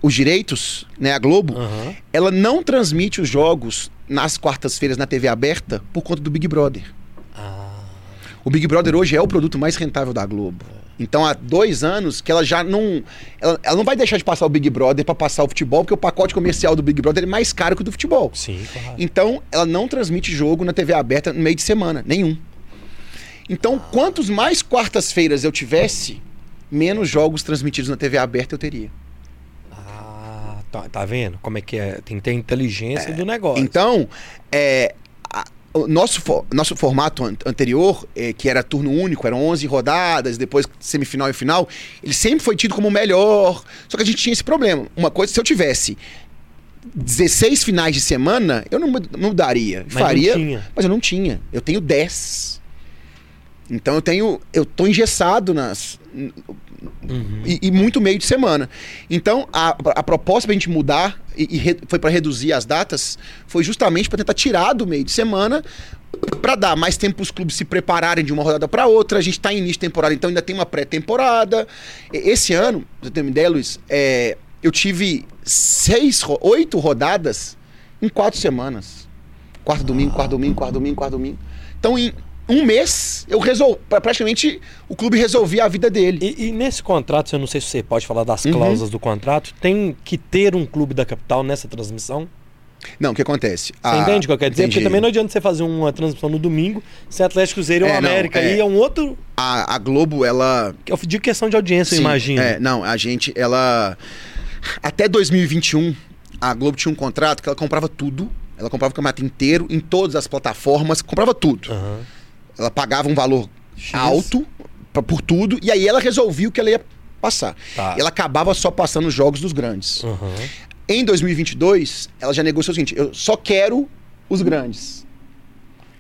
os direitos, né, a Globo, Aham. ela não transmite os jogos nas quartas-feiras na TV aberta por conta do Big Brother. Ah, O Big Brother hoje é o produto mais rentável da Globo. Então há dois anos que ela já não. Ela, ela não vai deixar de passar o Big Brother para passar o futebol, porque o pacote comercial do Big Brother é mais caro que o do futebol. sim, claro. Então, ela não transmite jogo na TV aberta no meio de semana, nenhum. Então, quantos mais quartas-feiras eu tivesse, menos jogos transmitidos na TV aberta eu teria. Tá, tá vendo? Como é que é? Tem que ter inteligência do negócio. Então, é, a- o nosso, fo- nosso formato an- anterior, é, que era turno único, eram 11 rodadas, depois semifinal e final, ele sempre foi tido como o melhor. Só que a gente tinha esse problema. Uma coisa, se eu tivesse 16 finais de semana, eu não, mud- não mudaria. Mas Faria, não tinha. mas eu não tinha. Eu tenho 10. Então eu tenho. Eu tô engessado nas. Uhum. E, e muito meio de semana. Então, a, a proposta pra gente mudar e, e re- foi para reduzir as datas, foi justamente para tentar tirar do meio de semana para dar mais tempo para os clubes se prepararem de uma rodada para outra. A gente está em início de temporada, então ainda tem uma pré-temporada. Esse ano, você ter uma ideia, Luiz, é, eu tive seis, oito rodadas em quatro semanas. Quarto domingo, quarto domingo, quarto domingo, quarto domingo. Então, em um mês, eu resolvi. Praticamente o clube resolvia a vida dele. E, e nesse contrato, eu não sei se você pode falar das Uhum. cláusulas do contrato, tem que ter um clube da capital nessa transmissão? Não, o que acontece? Você entende o que eu quero dizer? Porque Ah, entendi. também não adianta você fazer uma transmissão no domingo, se Atlético Cruzeiro ou É, não, América é. aí é um outro. A, a Globo, ela. Eu digo questão de audiência, eu Sim, imagino. É, não, a gente, ela. Até 2021, a Globo tinha um contrato que ela comprava tudo. Ela comprava o campeonato inteiro, em todas as plataformas, comprava tudo. Aham. Ela pagava um valor X. alto pra- por tudo, e aí ela resolvia o que ela ia passar. Tá. Ela acabava só passando os jogos dos grandes. Aham. Em 2022, ela já negociou o seguinte: eu só quero os grandes.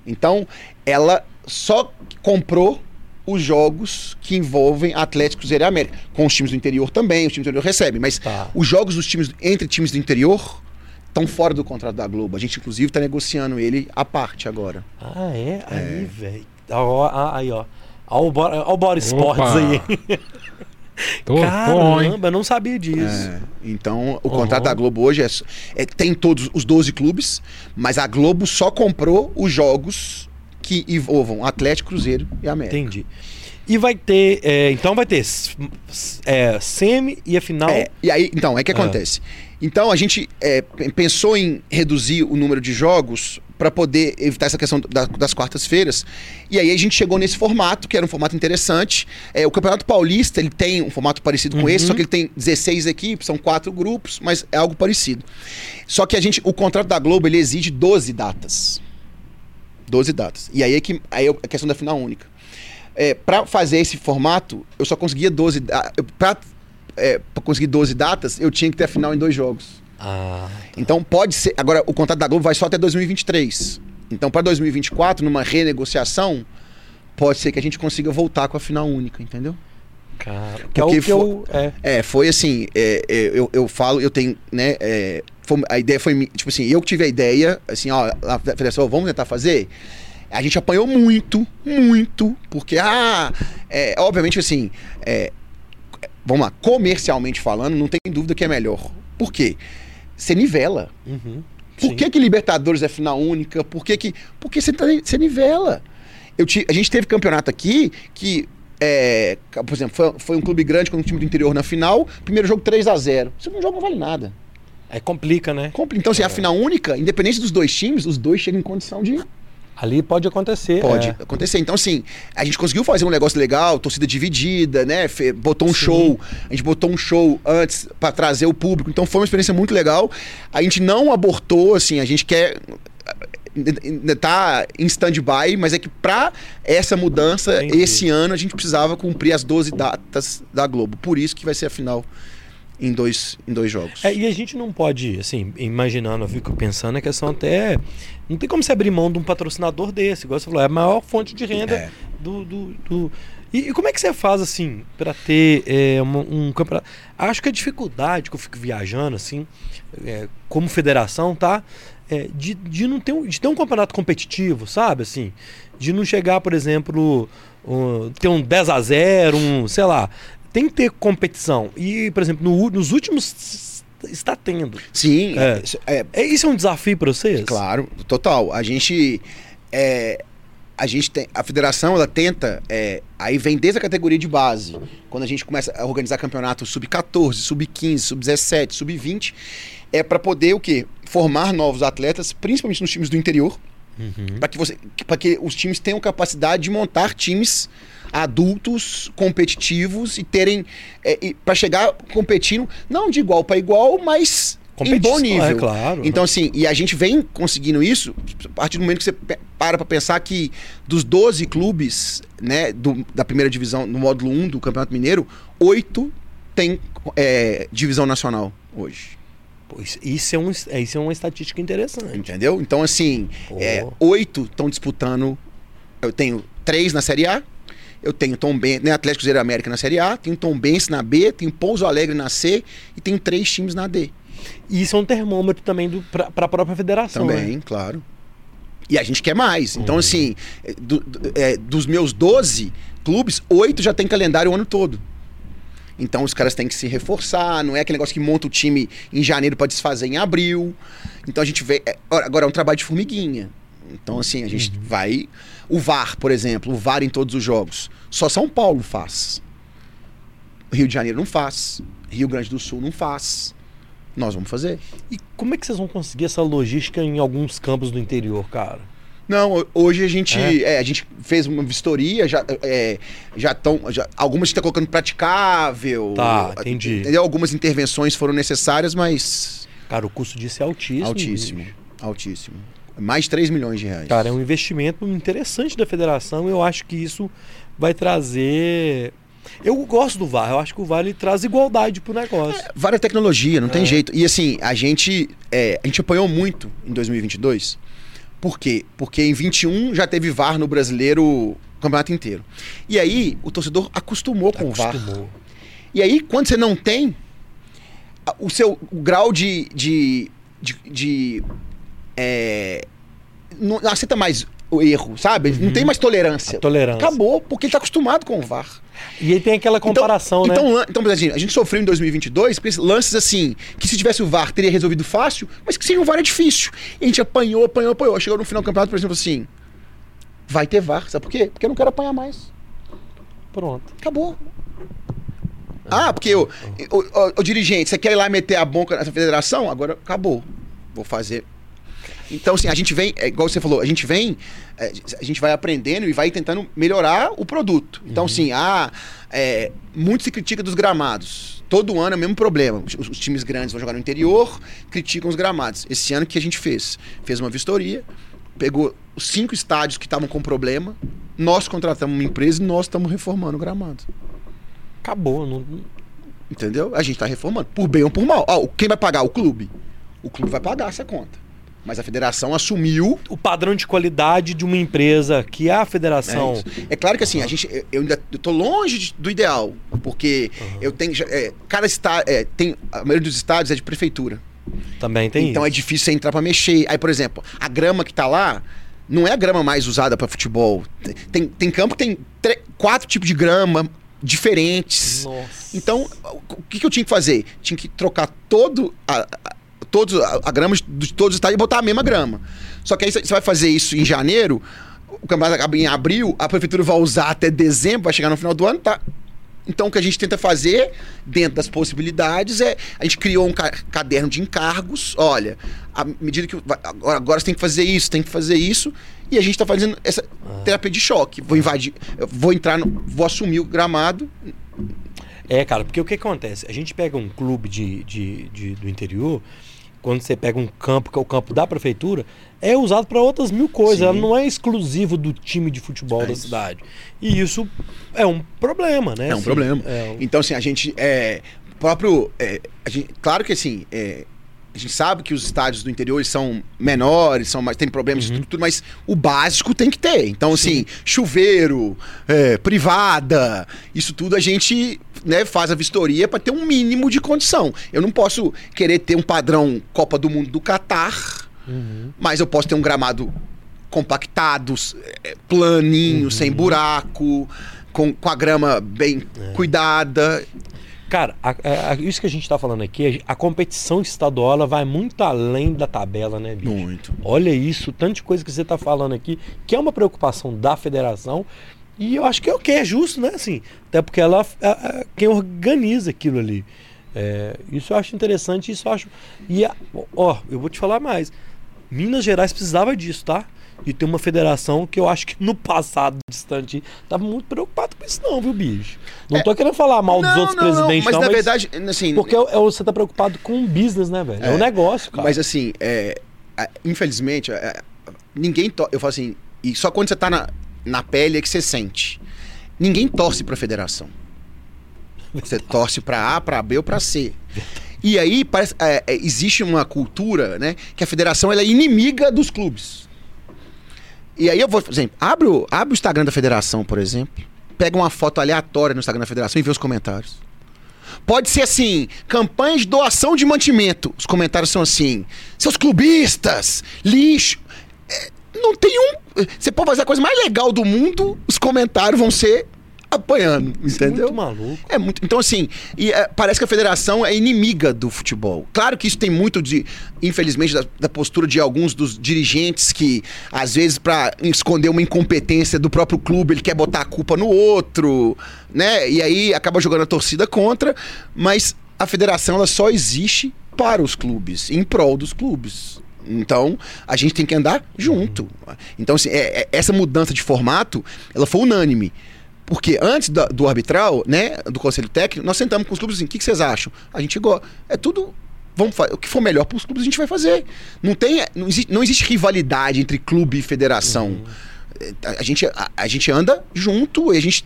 Então, ela só comprou os jogos que envolvem Atlético, Cruzeiro e América. Com os times do interior também, os times do interior recebem. Mas Tá. os jogos dos times entre times do interior estão fora do contrato da Globo. A gente, inclusive, está negociando ele à parte agora. Ah, é? Aí, velho. Aí, ó. Olha o Bora, ó o Bora Esportes aí. Tô, tô? Caramba, eu não sabia disso. É, então, o Uhum. contrato da Globo hoje é, é- tem todos os 12 clubes, mas a Globo só comprou os jogos que envolvam Atlético, Cruzeiro e América. Entendi. E vai ter. é, então vai ter é, semi e a final. É, e aí, então, é que Ah. Então, a gente é, pensou em reduzir o número de jogos para poder evitar essa questão da- das quartas-feiras. E aí a gente chegou nesse formato, que era um formato interessante. É, o Campeonato Paulista ele tem um formato parecido com Uhum. esse, só que ele tem 16 equipes, são quatro grupos, mas é algo parecido. Só que a gente, o contrato da Globo ele exige 12 datas. 12 datas. E aí é que aí é a questão da final única. É, para fazer esse formato, eu só conseguia 12 da- eu- pra, é, pra conseguir 12 datas, eu tinha que ter a final em dois jogos. Ah, Então pode ser. Agora, o contrato da Globo vai só até 2023. Então, para 2024, numa renegociação, pode ser que a gente consiga voltar com a final única, entendeu? cara. Que é o que eu. É. É, foi assim, é, é, eu, eu falo, eu tenho, né, é, foi- a ideia foi, tipo assim, eu que tive a ideia, assim, ó, a federação, ó, vamos tentar fazer. A gente apanhou muito, muito, porque, ah, é, obviamente, assim, é, vamos lá, comercialmente falando, não tem dúvida que é melhor. Por quê? Você nivela. Uhum. Por que, que Libertadores é final única? Por que que... Porque você, tá, você nivela. Eu ti- a gente teve campeonato aqui que, é, por exemplo, foi, foi um clube grande com um time do interior na final, primeiro jogo 3 a 0 Isso não jogo não vale nada. É complica, né? Compli- Então, assim, a final única, independente dos dois times, os dois chegam em condição de... Ali pode acontecer. Pode é. acontecer. Então, assim, a gente conseguiu fazer um negócio legal, torcida dividida, né? Botou um Sim. show. A gente botou um show antes pra trazer o público. Então foi uma experiência muito legal. A gente não abortou, assim, a gente quer. Tá em stand-by, mas é que pra essa mudança, Entendi. esse ano, a gente precisava cumprir as 12 datas da Globo. Por isso que vai ser a final em dois, em dois jogos. É, e a gente não pode, assim, imaginando, eu fico pensando, a questão até. Não tem como você abrir mão de um patrocinador desse, igual você falou, é a maior fonte de renda É. do. do, do- E, e como é que você faz, assim, pra ter é, uma- um campeonato? Acho que a dificuldade que eu fico viajando, assim, é, como federação, tá? É, de, de não ter um, de ter um campeonato competitivo, sabe? Assim, de não chegar, por exemplo, um- ter um 10 a 0 um, sei lá. Tem que ter competição. E, por exemplo, no- nos últimos está tendo. Sim, É. é, é, É, isso é um desafio para vocês? Claro, total. A gente. É, a gente tem. A federação, ela tenta. é, aí vem desde a categoria de base. Quando a gente começa a organizar campeonato sub-14, sub-15, sub-17, sub-20, é para poder o quê? Formar novos atletas, principalmente nos times do interior, Uhum. para que, você, para que os times tenham capacidade de montar times adultos, competitivos e terem. É, para chegar competindo, não de igual para igual, mas em bom nível. É, claro. Então, assim, e a gente vem conseguindo isso a partir do momento que você para pra pensar que dos 12 clubes, né, do- da primeira divisão, no módulo 1 do Campeonato Mineiro, oito tem é, divisão nacional hoje. Pô, isso, é um, é, isso é uma estatística interessante. Entendeu? Então, assim, é, oito estão disputando. Eu tenho três na Série A. Eu tenho Tom Ben, né, Atlético Zero América na Série A, tenho Tom Benz na B, tenho Pouso Alegre na C e tenho três times na D. E isso é um termômetro também para a própria federação. Também, né? claro. E a gente quer mais. Então, Uhum. assim, é, do- do- é, dos meus 12 clubes, oito já tem calendário o ano todo. Então os caras têm que se reforçar, não é aquele negócio que monta o time em janeiro para desfazer em abril. Então a gente vê. é, ora, agora é um trabalho de formiguinha. Então, assim, a gente vai. O VAR, por exemplo, o VAR em todos os jogos. Só São Paulo faz. Rio de Janeiro não faz. Rio Grande do Sul não faz. Nós vamos fazer. E como é que vocês vão conseguir essa logística em alguns campos do interior, cara? Não, ho- hoje a gente, É? é, a gente fez uma vistoria, já é, já estão, algumas está colocando praticável. Tá, entendi. Entendeu? Algumas intervenções foram necessárias, mas Cara, o custo disso é altíssimo. altíssimo, bicho. altíssimo. Mais de 3 milhões de reais. Cara, é um investimento interessante da federação. Eu acho que isso vai trazer. Eu gosto do VAR. Eu acho que o VAR ele traz igualdade pro negócio. Várias tecnologia, não tem É. jeito. E assim, a gente, é, a gente apanhou muito em 2022. Por quê? Porque em 21 já teve VAR no brasileiro o campeonato inteiro. E aí o torcedor acostumou com o VAR. Acostumou. E aí, quando você não tem, o seu o grau de. de, de, de, é, não aceita mais o erro, sabe? Não tem mais tolerância. A tolerância. Acabou, porque ele tá acostumado com o VAR. E aí tem aquela comparação, então, né? Então, então por exemplo, a gente sofreu em 2022 porque lances assim, que se tivesse o VAR teria resolvido fácil, mas que sem o VAR é difícil. E a gente apanhou, apanhou, apanhou. Chegou no final do campeonato, por exemplo, assim, vai ter VAR, sabe por quê? Porque eu não quero apanhar mais. Pronto. Acabou. Ah, porque o, o, o- o dirigente, você quer ir lá meter a boca nessa federação? Agora acabou. Vou fazer. Então, assim, a gente vem, é, igual você falou, a gente vem, é, a gente vai aprendendo e vai tentando melhorar o produto. Então, assim, ah, é, muito se critica dos gramados. Todo ano é o mesmo problema. Os, os times grandes vão jogar no interior, criticam os gramados. Esse ano o que a gente fez? Fez uma vistoria, pegou os cinco estádios que estavam com problema, nós contratamos uma empresa e nós estamos reformando o gramado. Acabou. Não... Entendeu? A gente tá reformando. Por bem ou por mal. Ó, quem vai pagar? O clube. O clube vai pagar essa conta. Mas a federação assumiu. O padrão de qualidade de uma empresa que é a É, federação. isso. é claro que assim, a gente, eu- ainda tô longe de- do ideal. Porque eu tenho. é, cada estado. tem, a maioria dos estados é de prefeitura. Também tem então é isso. difícil você entrar pra mexer. Aí, por exemplo, a grama que tá lá. Não é a grama mais usada pra futebol. Tem, tem campo que tem quatro tipos de grama diferentes. Nossa. Então, o que, que eu tinha que fazer? Tinha que trocar todo a, a- todos a, a grama de, todos os estádios e botar a mesma grama. Só que aí você vai fazer isso em janeiro, o campeonato acaba em abril, a prefeitura vai usar até dezembro, vai chegar no final do ano, tá? Então o que a gente tenta fazer, dentro das possibilidades, é. A gente criou um ca- caderno de encargos. Olha, à medida que. Agora, agora você tem que fazer isso, tem que fazer isso. E a gente está fazendo essa terapia de choque. Vou invadir, vou entrar no. Vou assumir o gramado. É, cara, porque o que acontece? A gente pega um clube de, de, de- do interior, quando você pega um campo, que é o campo da prefeitura, é usado para outras mil coisas. Sim. Ela não é exclusivo do time de futebol É da cidade. E isso é um problema, né? É um assim, problema. é um- Então, assim, a gente. É, próprio. é, a gente- claro que assim. é, a gente sabe que os estádios do interior são menores, são mais, tem problemas de estrutura, mas o básico tem que ter. Então, assim, chuveiro, é, privada, isso tudo a gente né, faz a vistoria para ter um mínimo de condição. Eu não posso querer ter um padrão Copa do Mundo do Catar, Uhum. mas eu posso ter um gramado compactado, é, planinho, Uhum. sem buraco, com, com a grama bem É. cuidada. Cara, a- a- isso que a gente tá falando aqui, a, a competição estadual ela vai muito além da tabela, né, bicho? Muito. Olha isso, tanto de coisa que você tá falando aqui, que é uma preocupação da federação. E eu acho que é o que é justo, né? Assim, até porque ela é quem organiza aquilo ali. É, isso eu acho interessante, isso eu acho. E ó, eu vou te falar mais. Minas Gerais precisava disso, tá? De ter uma federação que eu acho que no passado distante tava muito preocupado com isso, não, viu, bicho? Não É. tô querendo falar mal dos outros presidentes, mas não, na mas verdade, assim, porque é é você tá preocupado com o business, né, velho? É, É. o negócio, cara. mas assim, é, infelizmente, é, ninguém eu falo assim, e só quando você tá na, na pele é que você sente. Ninguém torce pra federação. Você torce pra A, pra B ou pra C. E aí parece, é, é, existe uma cultura, né, que a federação ela é inimiga dos clubes. E aí eu vou, por exemplo, abre o, abre o Instagram da federação, por exemplo, pega uma foto aleatória no Instagram da federação e vê os comentários. Pode ser assim, campanha de doação de mantimento. Os comentários são assim: seus clubistas, lixo. É, não tem um. Você pode fazer a coisa mais legal do mundo, os comentários vão ser apanhando, entendeu? muito maluco. É muito. Então, assim, e, é, parece que a federação é inimiga do futebol. Claro que isso tem muito de, infelizmente, da, da postura de alguns dos dirigentes que, às vezes, para esconder uma incompetência do próprio clube, ele quer botar a culpa no outro, né? E aí acaba jogando a torcida contra. Mas a federação ela só existe para os clubes, em prol dos clubes. Então, a gente tem que andar junto. Então, assim, é- é- essa mudança de formato, ela foi unânime. Porque antes da- do arbitral, né, do conselho técnico, nós sentamos com os clubes assim, o que, que vocês acham? A gente gosta. É tudo. Vamos fa- o que for melhor para os clubes a gente vai fazer. Não tem, não existe, não existe rivalidade entre clube e federação. É, A, a gente, a, a gente anda junto e a gente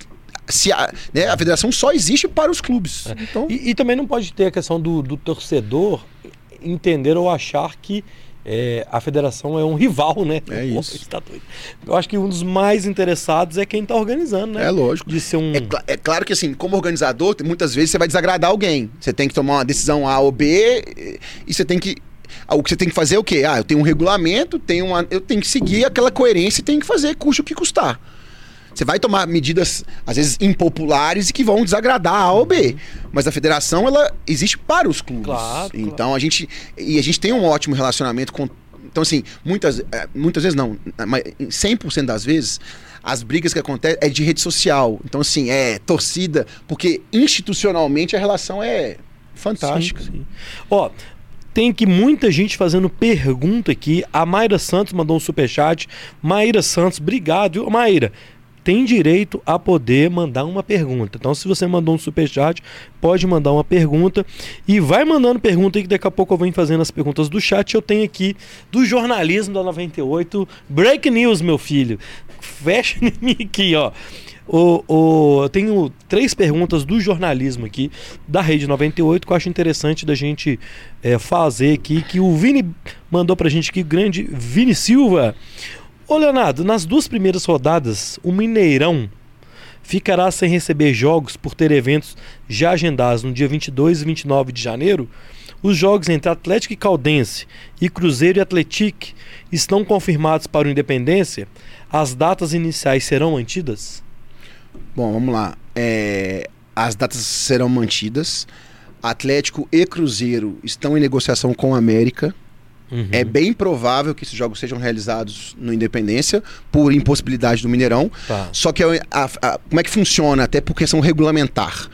se a, né, a federação só existe para os clubes. Então, E, e também não pode ter a questão do, do torcedor entender ou achar que é, a federação é um rival, né? É Pô, isso. tá. Eu acho que um dos mais interessados é quem tá organizando, né? é lógico. De ser um. É, cla- é claro que assim, como organizador, muitas vezes você vai desagradar alguém. Você tem que tomar uma decisão A ou B e você tem que ah, o que você tem que fazer é o quê? Ah, eu tenho um regulamento, tenho uma, eu tenho que seguir aquela coerência e tenho que fazer, custe o que custar. Você vai tomar medidas, às vezes, impopulares e que vão desagradar a A ou B. Mas a federação, ela existe para os clubes. Claro, então claro. a gente. E a gente tem um ótimo relacionamento com. Então, assim, muitas, eh, muitas vezes não, mas em 100% das vezes, as brigas que acontecem é de rede social. Então, assim, é torcida, porque institucionalmente a relação é fantástica. Sim, sim. Ó, tem que muita gente fazendo pergunta aqui. A Mayra Santos mandou um superchat. Maíra Santos, obrigado. viu? Maíra, tem direito a poder mandar uma pergunta. Então, se você mandou um superchat, pode mandar uma pergunta. E vai mandando pergunta aí, que daqui a pouco eu venho fazendo as perguntas do chat. Eu tenho aqui do jornalismo da 98. Break news, meu filho. Fecha em mim aqui, ó. O, o, eu tenho três perguntas do jornalismo aqui, da Rede 98, que eu acho interessante da gente é, fazer aqui, que o Vini mandou pra gente aqui, grande Vini Silva. Ô Leonardo, nas duas primeiras rodadas, o Mineirão ficará sem receber jogos por ter eventos já agendados no dia 22 e 29 de janeiro? Os jogos entre Atlético e Caldense e Cruzeiro e Atlético estão confirmados para o Independência? As datas iniciais serão mantidas? Bom, vamos lá. É, as datas serão mantidas. Atlético e Cruzeiro estão em negociação com a América. Uhum. É bem provável que esses jogos sejam realizados no Independência, por impossibilidade do Mineirão. Tá. Só que a- a- a- como é que funciona? Até por questão regulamentar.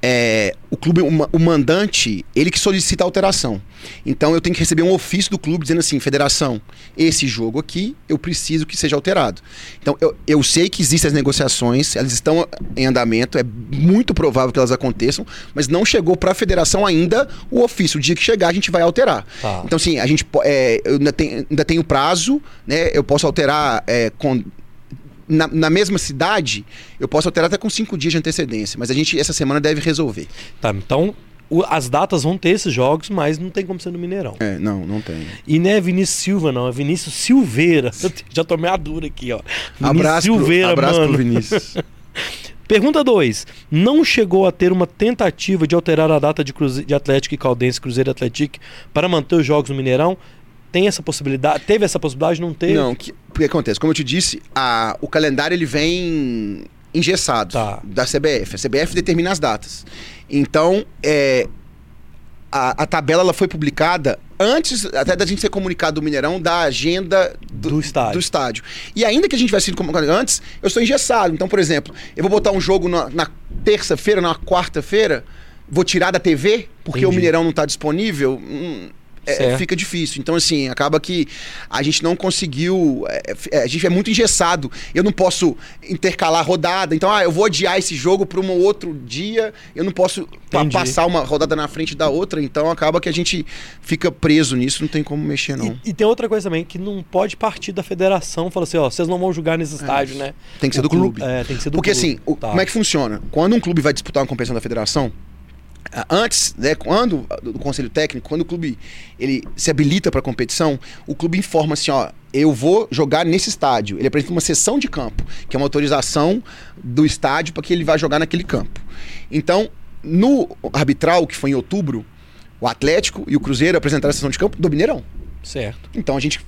É, o clube, o, ma- o mandante, ele que solicita a alteração. Então eu tenho que receber um ofício do clube dizendo assim, federação, esse jogo aqui eu preciso que seja alterado. Então eu, eu sei que existem as negociações, elas estão em andamento, é muito provável que elas aconteçam, mas não chegou para a federação ainda o ofício. O dia que chegar a gente vai alterar. Tá. Então assim, a gente é, eu ainda tenho, ainda tenho prazo, né? Eu posso alterar é, com na, na mesma cidade, eu posso alterar até com cinco dias de antecedência, mas a gente essa semana deve resolver. Tá, então o- as datas vão ter esses jogos, mas não tem como ser no Mineirão. É, não, não tem. E não é Vinícius Silva, não, é Vinícius Silveira. Já tomei a dura aqui, ó. Vinícius Abraço, pro, Silveira, abraço mano. pro Vinícius. Pergunta 2. Não chegou a ter uma tentativa de alterar a data de, Cruze... de Atlético e Caldense, Cruzeiro e Atlético para manter os jogos no Mineirão? Tem essa possibilidade? Teve essa possibilidade? Não teve? Não, o que acontece? Como eu te disse, a, o calendário ele vem engessado Tá. da CBF. A CBF determina as datas. Então, é, a, a tabela ela foi publicada antes até da gente ser comunicado do Mineirão da agenda do, Do estádio. do estádio. E ainda que a gente tivesse sido comunicado antes, eu estou engessado. Então, por exemplo, eu vou botar um jogo na, na terça-feira, na quarta-feira, vou tirar da TV porque Entendi. o Mineirão não está disponível. hum, é, fica difícil. Então, assim, acaba que a gente não conseguiu. é, é, a gente é muito engessado. Eu não posso intercalar rodada. Então, ah, eu vou adiar esse jogo para um outro dia. Eu não posso Entendi. passar uma rodada na frente da outra. Então, acaba que a gente fica preso nisso. Não tem como mexer, não. E, e tem outra coisa também, que não pode partir da federação. Fala assim, ó, vocês não vão jogar nesse estádio, né? Tem que ser O do clube. É, tem que ser do Porque clube. assim, o- Tá. como é que funciona? Quando um clube vai disputar uma competição da federação, antes, né, quando do conselho técnico, quando o clube ele se habilita para a competição, o clube informa assim, ó, eu vou jogar nesse estádio. Ele apresenta uma sessão de campo, que é uma autorização do estádio para que ele vá jogar naquele campo. Então, no arbitral que foi em outubro, o Atlético e o Cruzeiro apresentaram a sessão de campo do Mineirão. Certo. Então a gente,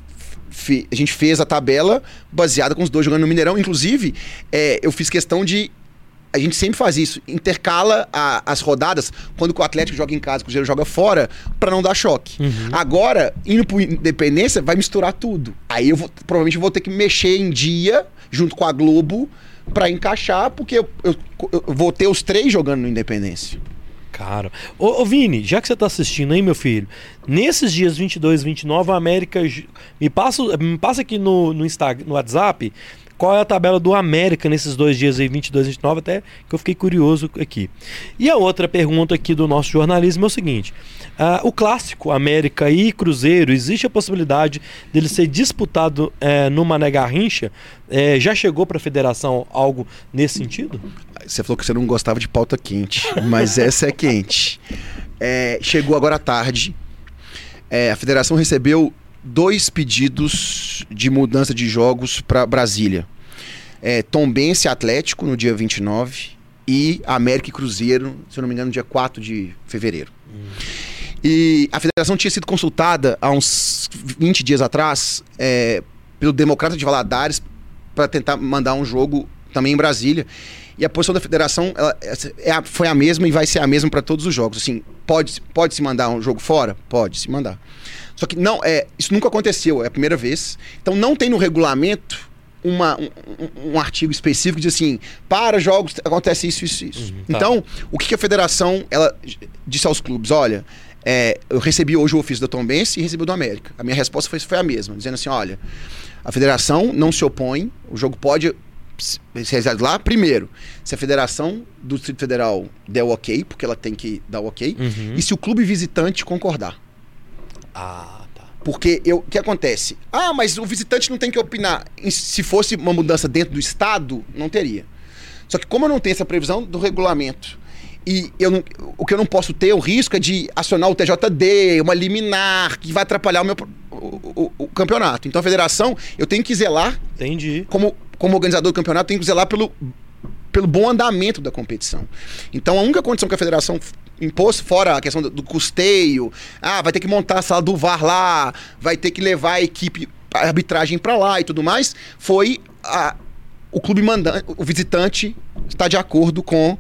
a gente fez a tabela baseada com os dois jogando no Mineirão. Inclusive, é, eu fiz questão de. A gente sempre faz isso, intercala a- as rodadas quando o Atlético joga em casa, o Cruzeiro joga fora, pra não dar choque. Uhum. Agora, indo pro Independência, vai misturar tudo. Aí eu vou, provavelmente vou ter que mexer em dia, junto com a Globo, pra encaixar, porque eu, eu- eu vou ter os três jogando no Independência. Cara. Ô, ô, Vini, já que você tá assistindo aí, meu filho, nesses dias 22 e 29, a América. Me passa, me passa aqui no, no Instagram, no WhatsApp, qual é a tabela do América nesses dois dias aí, 22 e 29, até que eu fiquei curioso aqui. E a outra pergunta aqui do nosso jornalismo é o seguinte: ah, o clássico América e Cruzeiro, existe a possibilidade dele ser disputado eh, no Mané Garrincha? Eh, já chegou para a federação algo nesse sentido? Você falou que você não gostava de pauta quente, mas essa é quente. É, chegou agora à tarde. É, a federação recebeu dois pedidos de mudança de jogos para Brasília. É, Tombense Atlético no dia 29 e América e Cruzeiro, se eu não me engano, no dia 4 de fevereiro. E a federação tinha sido consultada há uns 20 dias atrás é, pelo Democrata de Valadares para tentar mandar um jogo também em Brasília. E a posição da federação ela, é a, foi a mesma e vai ser a mesma para todos os jogos. Assim, pode, pode se mandar um jogo fora? Pode se mandar. Só que não, é, isso nunca aconteceu, é a primeira vez. Então não tem no regulamento uma, um, um, artigo específico que diz assim, para jogos acontece isso, isso, isso. Uhum, tá. Então, o que, que a federação ela disse aos clubes? Olha, é, eu recebi hoje o ofício da Tom Bense e recebi o do América. A minha resposta foi, foi a mesma, dizendo assim, olha, a federação não se opõe, o jogo pode ser realizado lá. Primeiro, se a federação do Distrito Federal der o ok, porque ela tem que dar o ok, uhum. e se o clube visitante concordar. Ah, tá. Porque eu, o que acontece? Ah, mas o visitante não tem que opinar. Se fosse uma mudança dentro do Estado, não teria. Só que como eu não tenho essa previsão do regulamento e eu não, o que eu não posso ter, o risco é de acionar o TJD, uma liminar, que vai atrapalhar o meu o, o, o campeonato. Então a federação, eu tenho que zelar. Entendi. Como, como organizador do campeonato, tenho que zelar pelo, pelo bom andamento da competição. Então a única condição que a federação impôs, fora a questão do, do custeio, ah, vai ter que montar a sala do VAR lá, vai ter que levar a equipe, a arbitragem para lá e tudo mais, foi a, o clube mandante, o visitante está de acordo com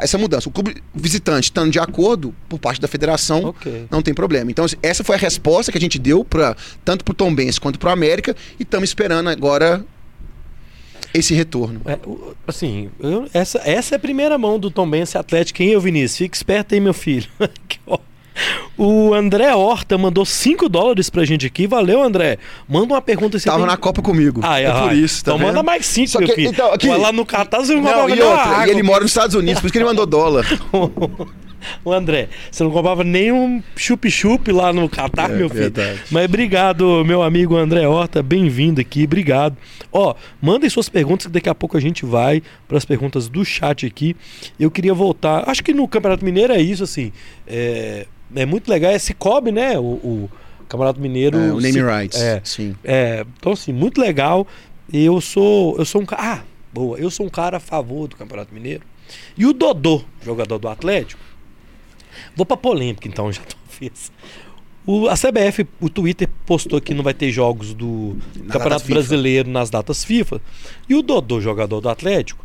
essa mudança. O clube visitante estando de acordo por parte da federação, okay. não tem problema. Então, essa foi a resposta que a gente deu pra, tanto para o Tom Benz quanto para o América e estamos esperando agora esse retorno. É, assim, eu, essa, essa é a primeira mão do Tom Benz Atlético. Quem o Vinícius? Fica esperto aí, meu filho. O André Horta mandou 5 dólares pra gente aqui. Valeu, André. Manda uma pergunta. Você Tava tem... na Copa comigo. Ah, é, é por isso. Tá então vendo? manda mais 5, meu filho. Então, aqui... lá no Catar você não, não e, outra, e ele mora nos Estados Unidos, por isso que ele mandou dólar. o André, você não comprava nenhum chup-chup lá no Catar, é, meu filho. Verdade. Mas obrigado, meu amigo André Horta. Bem-vindo aqui, obrigado. Ó, mandem suas perguntas que daqui a pouco a gente vai para as perguntas do chat aqui. Eu queria voltar. Acho que no Campeonato Mineiro é isso, assim. É é muito legal. É Cicobi, né? O, o Campeonato Mineiro. É, o name rights. É, sim. É, então, assim, muito legal. E eu sou, eu sou um cara. Ah, boa. Eu sou um cara a favor do Campeonato Mineiro. E o Dodô, jogador do Atlético. Vou pra polêmica, então, já tô fez. O, a CBF, o Twitter postou que não vai ter jogos do Na Campeonato Brasileiro nas datas FIFA. E o Dodô, jogador do Atlético,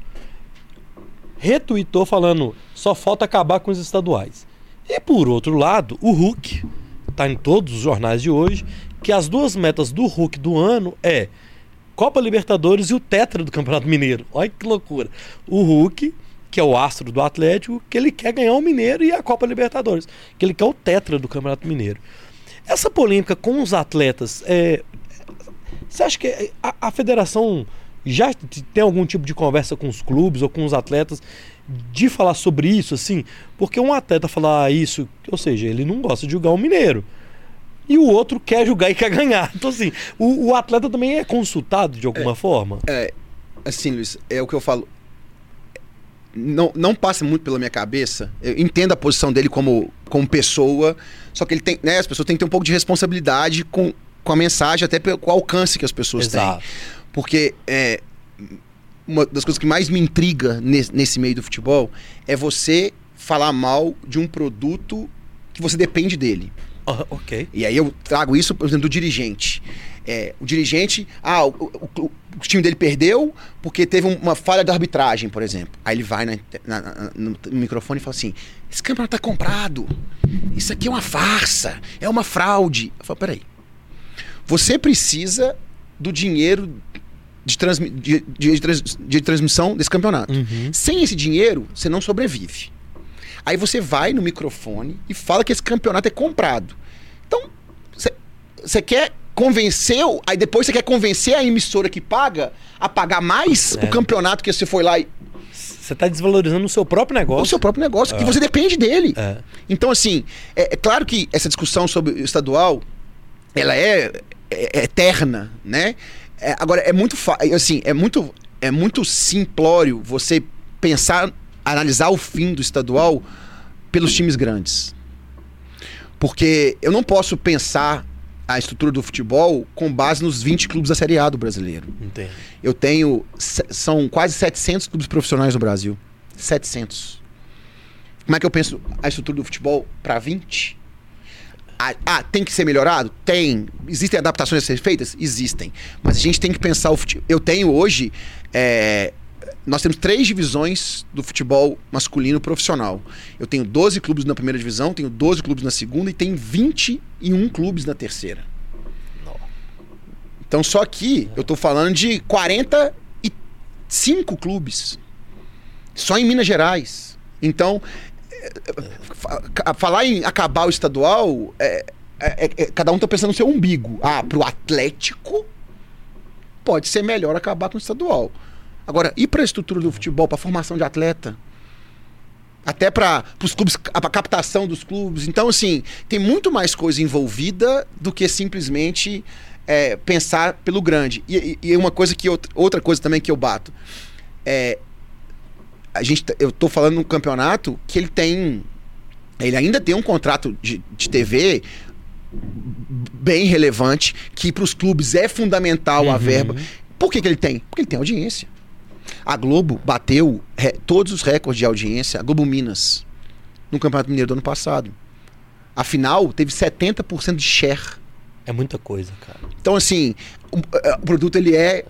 retweetou falando: só falta acabar com os estaduais. E por outro lado, o Hulk está em todos os jornais de hoje que as duas metas do Hulk do ano é Copa Libertadores e o Tetra do Campeonato Mineiro. Olha que loucura. O Hulk, que é o astro do Atlético, que ele quer ganhar o Mineiro e a Copa Libertadores, que ele quer o Tetra do Campeonato Mineiro. Essa polêmica com os atletas, é... você acha que a, a federação já tem algum tipo de conversa com os clubes ou com os atletas de falar sobre isso, assim, porque um atleta falar isso, ou seja, ele não gosta de jogar o mineiro. E o outro quer jogar e quer ganhar. Então, assim, o, o atleta também é consultado de alguma é, forma? É, assim, Luiz, é o que eu falo. Não, não passa muito pela minha cabeça. Eu entendo a posição dele como, como pessoa, só que ele tem, né, as pessoas têm que ter um pouco de responsabilidade com, com a mensagem, até com o alcance que as pessoas Exato. têm. Porque é, uma das coisas que mais me intriga nesse, nesse meio do futebol é você falar mal de um produto que você depende dele. Ok. E aí eu trago isso, por exemplo, do dirigente. É, o dirigente, ah, o, o, o, time dele perdeu porque teve uma falha de arbitragem, por exemplo. Aí ele vai na, na, na, no, microfone e fala assim: esse campeonato tá comprado. Isso aqui é uma farsa, é uma fraude. Eu falo, peraí. Você precisa do dinheiro de, transmi de, de, de transmissão desse campeonato. Uhum. Sem esse dinheiro, você não sobrevive. Aí você vai no microfone e fala que esse campeonato é comprado. Então, você quer convencer, aí depois você quer convencer a emissora que paga a pagar mais é. o campeonato que você foi lá e. Você está desvalorizando o seu próprio negócio. O seu próprio negócio, é. que você depende dele. É. Então, assim, é, é, claro que essa discussão sobre o estadual, ela é, é, é eterna, né? É, agora, é muito assim, é muito, é muito simplório você pensar, analisar o fim do estadual pelos times grandes. Porque eu não posso pensar a estrutura do futebol com base nos 20 clubes da Série A do brasileiro. Eu tenho. São quase 700 clubes profissionais no Brasil. 700. Como é que eu penso a estrutura do futebol para 20? Ah, ah, tem que ser melhorado? Tem. Existem adaptações a ser feitas? Existem. Mas a gente tem que pensar o futebol. Eu tenho hoje. é, Nós temos três divisões do futebol masculino profissional. Eu tenho 12 clubes na primeira divisão, tenho 12 clubes na segunda e tenho 21 clubes na terceira. Então só aqui eu tô falando de 45 clubes. Só em Minas Gerais. Então, falar em acabar o estadual, é, é- é- é- cada um tá pensando no seu umbigo. Ah, pro Atlético pode ser melhor acabar com o estadual. Agora, e pra estrutura do futebol, pra formação de atleta? Até para os clubes, a captação dos clubes. Então, assim, tem muito mais coisa envolvida do que simplesmente é, pensar pelo grande. E, e- uma coisa que outra coisa também que eu bato é a gente, tá- eu tô falando num campeonato que ele tem, ele ainda tem um contrato de, de TV bem relevante que para os clubes é fundamental a Uhum. verba. Por que, que ele tem? Porque ele tem audiência. A Globo bateu todos os recordes de audiência, a Globo Minas, no Campeonato Mineiro do ano passado. A final teve 70% de share. É muita coisa, cara. Então, assim, o, é, o produto ele é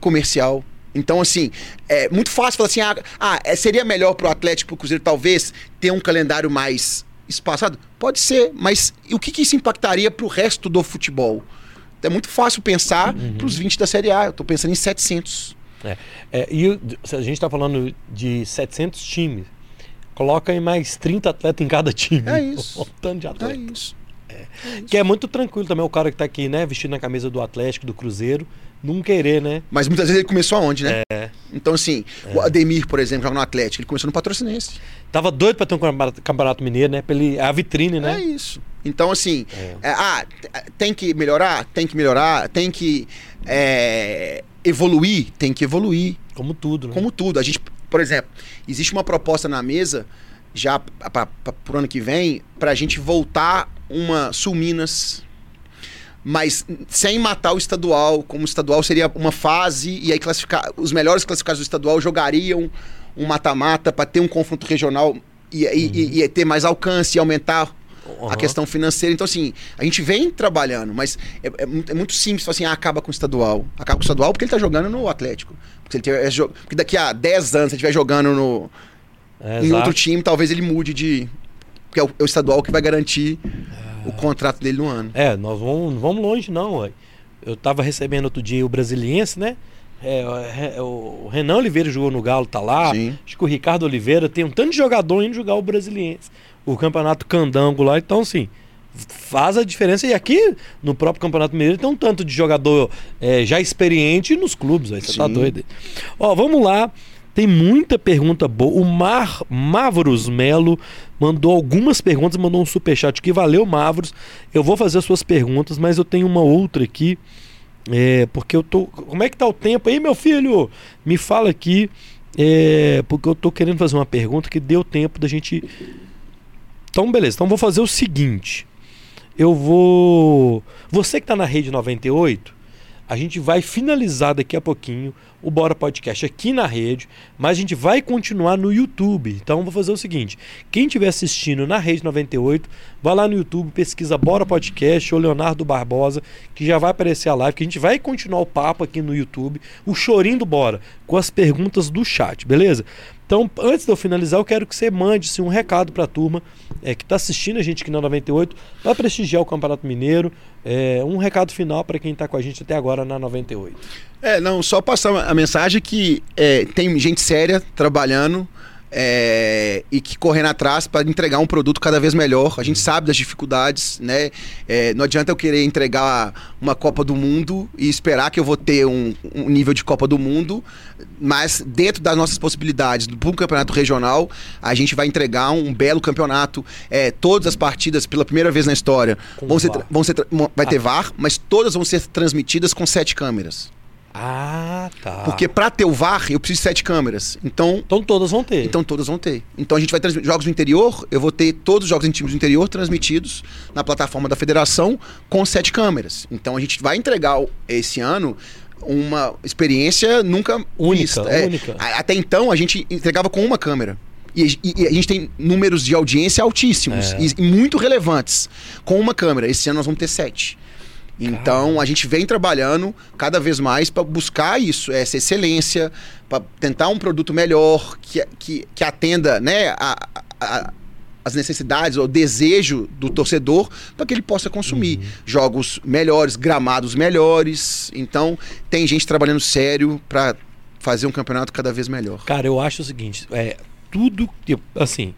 comercial. Então, assim, é muito fácil falar assim: ah, ah, é, seria melhor pro Atlético, pro Cruzeiro, talvez, ter um calendário mais espaçado? Pode ser, mas e o que, que isso impactaria pro resto do futebol? É muito fácil pensar pros 20 da Série A. Eu tô pensando em 700. É, e o- se a gente está falando de 700 times, coloca aí mais 30 atletas em cada time. É isso. Um tanto de É atleta. isso. Que é muito tranquilo também o cara que tá aqui, né, vestindo a camisa do Atlético, do Cruzeiro, não querer, né? Mas muitas vezes ele começou aonde, né? É. Então, assim, o Ademir, por exemplo, joga no Atlético, ele começou no Patrocinense. Tava doido pra ter um campeonato, mineiro, né? Pra ele, a vitrine, É né? isso. Então, assim, É. é, ah, tem que melhorar? Tem que melhorar. Tem que é, evoluir? Tem que evoluir. Como tudo, né? Como tudo. A gente, por exemplo, existe uma proposta na mesa, já para o ano que vem, para a gente voltar uma Sul Minas, mas sem matar o estadual. Como o estadual seria uma fase, e aí classificar, os melhores classificados do estadual jogariam um mata-mata para ter um confronto regional e, e- e- e ter mais alcance e aumentar a Aham. questão financeira. Então, assim, a gente vem trabalhando, mas é, é muito, é muito simples falar assim: ah, acaba com o estadual. Acaba com o estadual porque ele tá jogando no Atlético. Porque, ele tiver, jo- porque daqui a 10 anos, se ele estiver jogando no, É, em exato. outro time, talvez ele mude de. Porque é o, é o estadual que vai garantir o contrato dele no ano. É, nós vamos, não vamos longe não, ué. Eu tava recebendo outro dia o Brasiliense, né? É, é, o Renan Oliveira jogou no Galo, tá lá. Sim. Acho que o Ricardo Oliveira tem um tanto de jogador indo jogar o Brasiliense. O campeonato candango lá, então assim, faz a diferença. E aqui, no próprio Campeonato Mineiro, tem um tanto de jogador é, já experiente nos clubes, aí você tá Sim. doido. Ó, vamos lá. Tem muita pergunta boa. O Mar Mavros Melo mandou algumas perguntas, mandou um superchat aqui. Valeu, Mavros. Eu vou fazer as suas perguntas, mas eu tenho uma outra aqui. É, porque eu tô. Como é que tá o tempo aí, meu filho? Me fala aqui. É, porque eu tô querendo fazer uma pergunta que deu tempo da gente. Então, beleza. Então, vou fazer o seguinte. Eu vou. Você que tá na rede 98, a gente vai finalizar daqui a pouquinho o Bora Podcast aqui na rede, mas a gente vai continuar no YouTube. Então vou fazer o seguinte: quem estiver assistindo na rede 98, vai lá no YouTube, pesquisa Bora Podcast ou Leonardo Barbosa, que já vai aparecer a live, que a gente vai continuar o papo aqui no YouTube, o chorinho do Bora, com as perguntas do chat, beleza? Então, antes de eu finalizar, eu quero que você mande assim, um recado para a turma é, que está assistindo a gente aqui na 98, vai prestigiar o Campeonato Mineiro. é, um recado final para quem está com a gente até agora na 98. É, não, só passar a mensagem que é, tem gente séria trabalhando é, e que correndo atrás para entregar um produto cada vez melhor. A gente sabe das dificuldades, né? É, não adianta eu querer entregar uma Copa do Mundo e esperar que eu vou ter um, um nível de Copa do Mundo, mas dentro das nossas possibilidades do um campeonato regional, a gente vai entregar um belo campeonato. É, todas as partidas, pela primeira vez na história, vão ser, vão ser vai ter VAR, mas todas vão ser transmitidas com sete câmeras. Ah, tá. Porque pra ter o VAR, eu preciso de sete câmeras. Então, Então todas vão ter. então todas vão ter. Então a gente vai transmitir jogos do interior, eu vou ter todos os jogos em times do interior transmitidos na plataforma da federação com sete câmeras. Então a gente vai entregar esse ano uma experiência nunca Única, vista. É, única. até então a gente entregava com uma câmera. E, e- e a gente tem números de audiência altíssimos É. e, e muito relevantes com uma câmera. Esse ano nós vamos ter sete. Então a gente vem trabalhando cada vez mais para buscar isso, essa excelência, para tentar um produto melhor que, que, que atenda né, a- a- as necessidades, o desejo do torcedor para que ele possa consumir jogos melhores, gramados melhores. Então tem gente trabalhando sério para fazer um campeonato cada vez melhor. Cara, eu acho o seguinte, é tudo assim,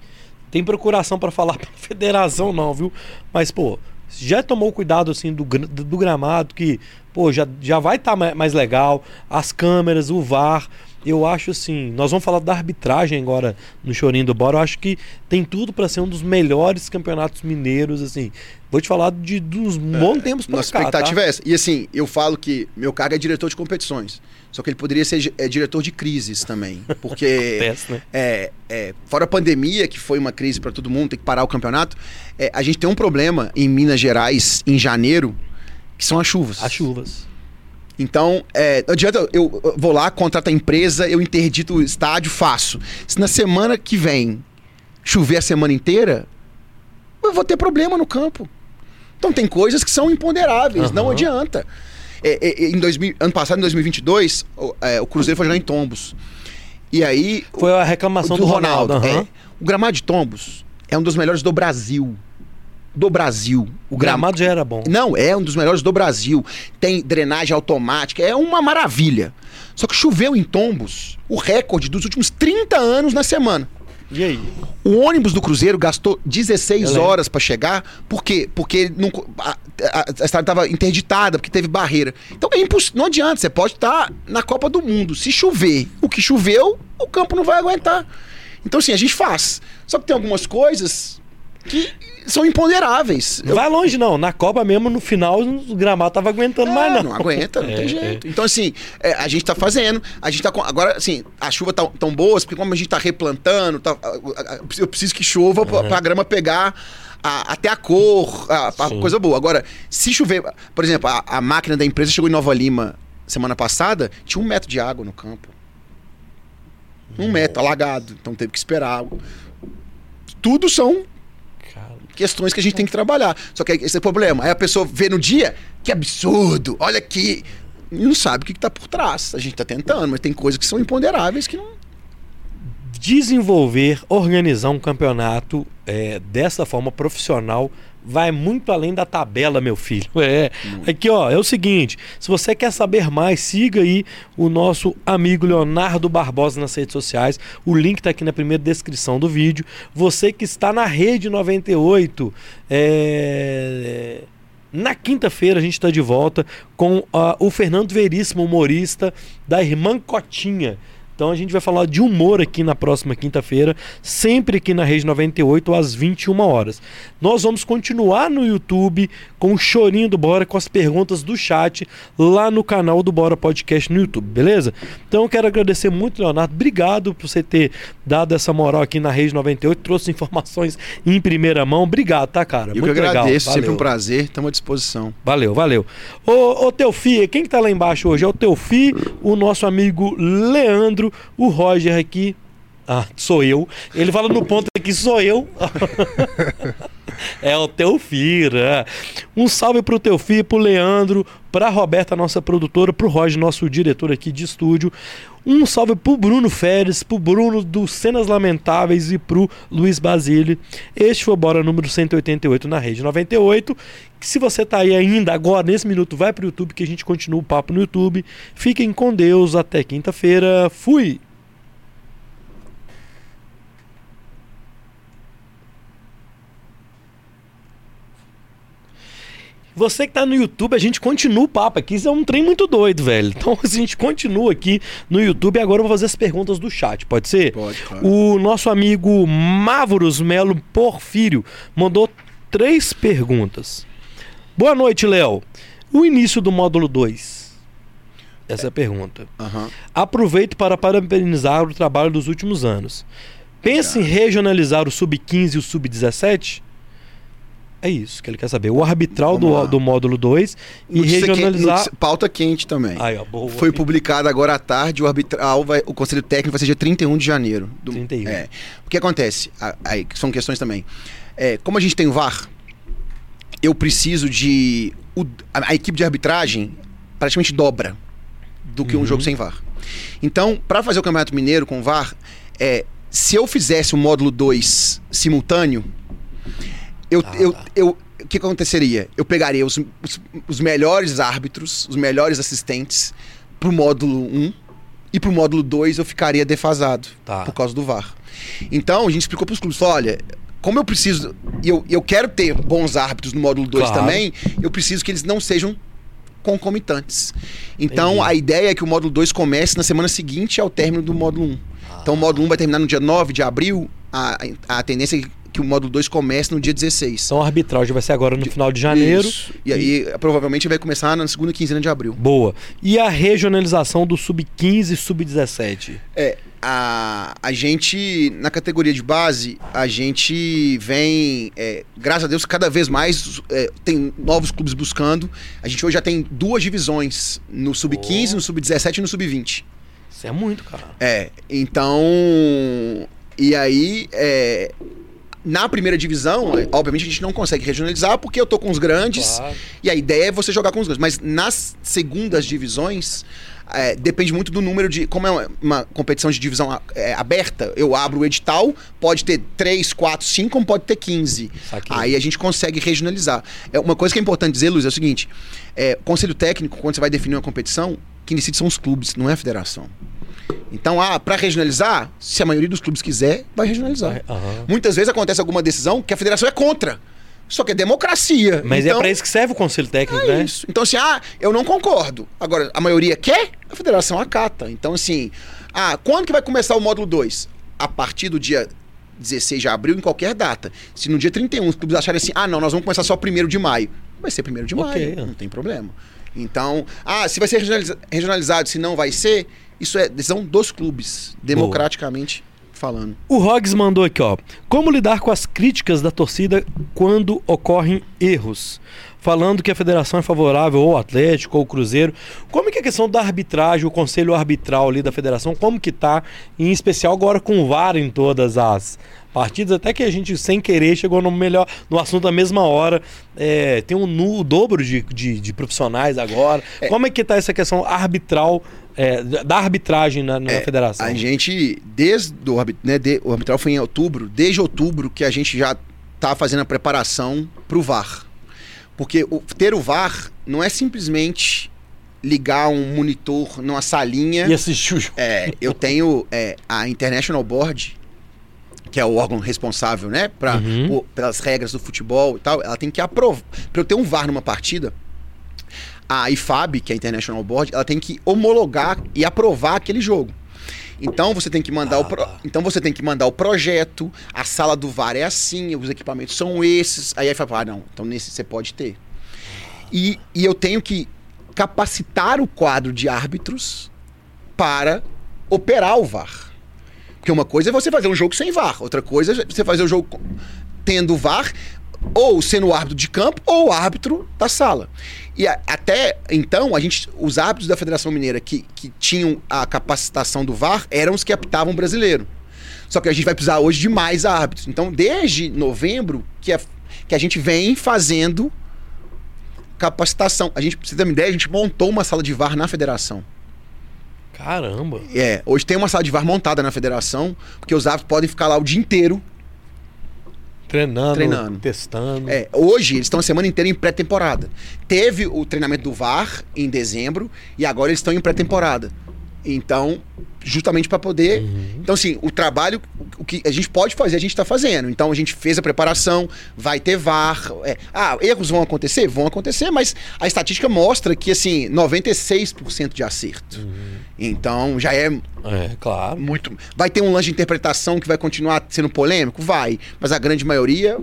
tem procuração pra falar pra federação não, viu? Mas pô, já tomou cuidado assim do, do gramado que, pô, já, já vai estar mais legal, as câmeras, o VAR, eu acho assim, nós vamos falar da arbitragem agora no Chorinho do Bora, eu acho que tem tudo pra ser um dos melhores campeonatos mineiros assim. Vou te falar de dos bons tempos pra Nossa cá, expectativa tá? é essa. E assim, eu falo que meu cargo é diretor de competições. Só que ele poderia ser é, diretor de crises também. Porque Acontece, né? é, é, fora a pandemia, que foi uma crise para todo mundo, tem que parar o campeonato, é, a gente tem um problema em Minas Gerais em janeiro, que são as chuvas. As chuvas. Então, é, não adianta eu, eu vou lá, contrato a empresa, eu interdito o estádio, faço. Se na semana que vem chover a semana inteira, eu vou ter problema no campo. Então tem coisas que são imponderáveis, não Aham. adianta. É, é, é, em 2000, ano passado, em 2022, o, é, o Cruzeiro foi jogar em Tombos. E aí, Foi a reclamação do, Ronaldo. aham. é, o gramado de Tombos é um dos melhores do Brasil. Do Brasil. O gramado já era bom. Não, é um dos melhores do Brasil. Tem drenagem automática, é uma maravilha. Só que choveu em Tombos o recorde dos últimos 30 anos na semana. E aí? O ônibus do Cruzeiro gastou 16 Eu lembro. horas pra chegar. Por quê? Porque não, a, a- a estrada estava interditada, porque teve barreira. Então é imposs... não adianta, você pode estar na Copa do Mundo. Se chover o que choveu, o campo não vai aguentar. Então, assim, a gente faz. Só que tem algumas coisas que são imponderáveis. Não vai longe, não. Na Copa mesmo, no final, o gramado tava aguentando É, mais, não. não aguenta, não É, tem é. jeito. Então, assim, é, a gente tá fazendo, a gente tá com. Agora, assim, as chuvas tão, tão boas, porque como a gente tá replantando, tá- a- a- a- eu preciso que chova pra, pra grama pegar a- até a cor, a, a coisa boa. Agora, se chover, por exemplo, a, a máquina da empresa chegou em Nova Lima semana passada, tinha um metro de água no campo. Um metro, alagado. Então teve que esperar. Tudo são questões que a gente tem que trabalhar. Só que esse é o problema. Aí a pessoa vê no dia, que absurdo, olha aqui. E não sabe o que, que tá por trás. A gente tá tentando, mas tem coisas que são imponderáveis que não. Desenvolver, organizar um campeonato é, dessa forma profissional vai muito além da tabela, meu filho. É. Aqui, ó, é o seguinte: se você quer saber mais, siga aí o nosso amigo Leonardo Barbosa nas redes sociais. O link tá aqui na primeira descrição do vídeo. Você que está na rede 98, é. Na quinta-feira a gente está de volta com ah, o Fernando Veríssimo, humorista da Irmã Cotinha. Então a gente vai falar de humor aqui na próxima quinta-feira, sempre aqui na Rede 98 às 21 horas. Nós vamos continuar no YouTube com o chorinho do Bora com as perguntas do chat lá no canal do Bora Podcast no YouTube, beleza? Então eu quero agradecer muito, Leonardo. Obrigado por você ter dado essa moral aqui na Rede 98, trouxe informações em primeira mão. Obrigado, tá, cara? Eu que muito legal. agradeço, sempre Valeu. um prazer, estamos à disposição. Valeu, valeu. Ô, ô Teofi, quem que tá lá embaixo hoje? É o Teofi, o nosso amigo Leandro, o Roger aqui. Ah, sou eu. Ele fala no ponto aqui, sou eu. é o Teofi, né? Um salve pro Teofi, pro Leandro, pra Roberta, nossa produtora, pro Roger, nosso diretor aqui de estúdio. Um salve pro Bruno Férez, pro Bruno do Cenas Lamentáveis e pro Luiz Basile. Este foi o Bora número 188 na Rede 98. Se você tá aí ainda agora, nesse minuto, vai pro YouTube que a gente continua o papo no YouTube. Fiquem com Deus, até quinta-feira. Fui! Você que tá no YouTube, a gente continua o papo aqui. Isso é um trem muito doido, velho. Então a gente continua aqui no YouTube. Agora eu vou fazer as perguntas do chat, pode ser? Pode, claro. O nosso amigo Mávoros Melo Porfírio mandou três perguntas. Boa noite, Léo. O início do módulo 2. Essa é a pergunta. Aham. Aproveito para parabenizar o trabalho dos últimos anos. Pensa em regionalizar o sub-15 e o sub-17? É isso que ele quer saber. O arbitral do, do módulo 2 e Notícia quente- regionalizar. notícia- pauta quente também. Aí, ó, boa. Foi publicado agora à tarde, o arbitral, vai, o conselho técnico vai ser dia 31 de janeiro. Do, 31. É. O que acontece? Aí, são questões também. É, como a gente tem o VAR, eu preciso de. o- a, a equipe de arbitragem praticamente dobra do que um Uhum. jogo sem VAR. Então, para fazer o Campeonato Mineiro com VAR, é, se eu fizesse o módulo 2 simultâneo, eu, Ah, eu, tá. eu, o que aconteceria? Eu pegaria os, os, os melhores árbitros, os melhores assistentes pro módulo 1 e pro módulo 2 eu ficaria defasado Tá. por causa do VAR. Então a gente explicou pros clubes, olha, como eu preciso, e eu, eu quero ter bons árbitros no módulo 2 Claro. também, eu preciso que eles não sejam concomitantes. Então Entendi. a ideia é que o módulo 2 comece na semana seguinte ao término do módulo 1. Um. Então o módulo 1 vai terminar no dia 9 de abril, a, a tendência é que o módulo 2 comece no dia 16. Então a arbitragem vai ser agora no final de janeiro. Isso. E aí, provavelmente, vai começar na segunda quinzena de abril. Boa. E a regionalização do sub-15 e sub-17? É, a, a gente, na categoria de base, a gente vem, é, graças a Deus, cada vez mais é, tem novos clubes buscando. A gente hoje já tem duas divisões, no sub-15, Oh. no sub-17 e no sub-20. Isso é muito, cara. É, então. E aí, é, na primeira divisão, obviamente a gente não consegue regionalizar porque eu tô com os grandes. Claro. E a ideia é você jogar com os grandes. Mas nas segundas divisões, é, depende muito do número de. Como é uma, uma competição de divisão é, aberta, eu abro o edital, pode ter 3, 4, 5, como pode ter 15. Saquei. Aí a gente consegue regionalizar. É, uma coisa que é importante dizer, Luiz, é o seguinte: é, conselho técnico, quando você vai definir uma competição, quem decide são os clubes, não é a federação. Então, ah, para regionalizar, se a maioria dos clubes quiser, vai regionalizar. Aham. Muitas vezes acontece alguma decisão que a federação é contra. Só que é democracia. Mas então, é pra isso que serve o conselho técnico, é né? isso. Então, assim, ah, eu não concordo. Agora, a maioria quer, a federação acata. Então, assim, ah, quando que vai começar o módulo 2? A partir do dia 16 de abril, em qualquer data. Se no dia 31 os clubes acharem assim, ah, não, nós vamos começar só 1 de maio. Vai ser 1 de Ok. maio, não tem problema. Então, ah, se vai ser regionaliza- regionalizado, se não vai ser, isso é decisão dos clubes, democraticamente falando. O Roggs mandou aqui, ó. Como lidar com as críticas da torcida quando ocorrem erros? Falando que a federação é favorável ao Atlético ou ao Cruzeiro. Como é que é a questão da arbitragem, o conselho arbitral ali da federação, como que tá? Em especial agora com o VAR em todas as partidas, até que a gente, sem querer, chegou no melhor no assunto na mesma hora. É, tem um nu, o dobro de, de, de profissionais agora. Como é que tá essa questão arbitral, é, da arbitragem na, na federação? A gente, desde o, né, de- o arbitral foi em outubro, desde outubro que a gente já tá fazendo a preparação pro VAR. Porque o- ter o VAR não é simplesmente ligar um monitor numa salinha. E assistir o jogo. É, eu tenho é, a International Board, que é o órgão responsável, né, pra, Uhum. por- pelas regras do futebol e tal, ela tem que aprovar. Para eu ter um VAR numa partida, a IFAB, que é a International Board, ela tem que homologar e aprovar aquele jogo. Então você tem que mandar Ah, o pro- tá. então você tem que mandar o projeto, a sala do VAR é assim, os equipamentos são esses. Aí a fala, ah, não, então nesse você pode ter. E, e eu tenho que capacitar o quadro de árbitros para operar o VAR. Porque uma coisa é você fazer um jogo sem VAR, outra coisa é você fazer o jogo com- tendo VAR, ou sendo o árbitro de campo, ou o árbitro da sala. E a- até então, a gente, os árbitros da Federação Mineira que, que tinham a capacitação do VAR eram os que apitavam o brasileiro. Só que a gente vai precisar hoje de mais árbitros. Então, desde novembro, que a, que a gente vem fazendo capacitação. A gente, pra você ter uma ideia, a gente montou uma sala de VAR na federação. Caramba. É, hoje tem uma sala de VAR montada na federação, porque os árbitros podem ficar lá o dia inteiro. Treinando, Treinando. testando. É, hoje eles estão a semana inteira em pré-temporada. Teve o treinamento do VAR em dezembro e agora eles estão em pré-temporada. Então, justamente para poder. Uhum. Então, assim, o trabalho, o- que a gente pode fazer, a gente está fazendo. Então, a gente fez a preparação, vai ter VAR. é, ah, erros vão acontecer? Vão acontecer, mas a estatística mostra que, assim, 96% de acerto. Uhum. Então, já é É, claro. muito. Vai ter um lance de interpretação que vai continuar sendo polêmico? Vai. Mas a grande maioria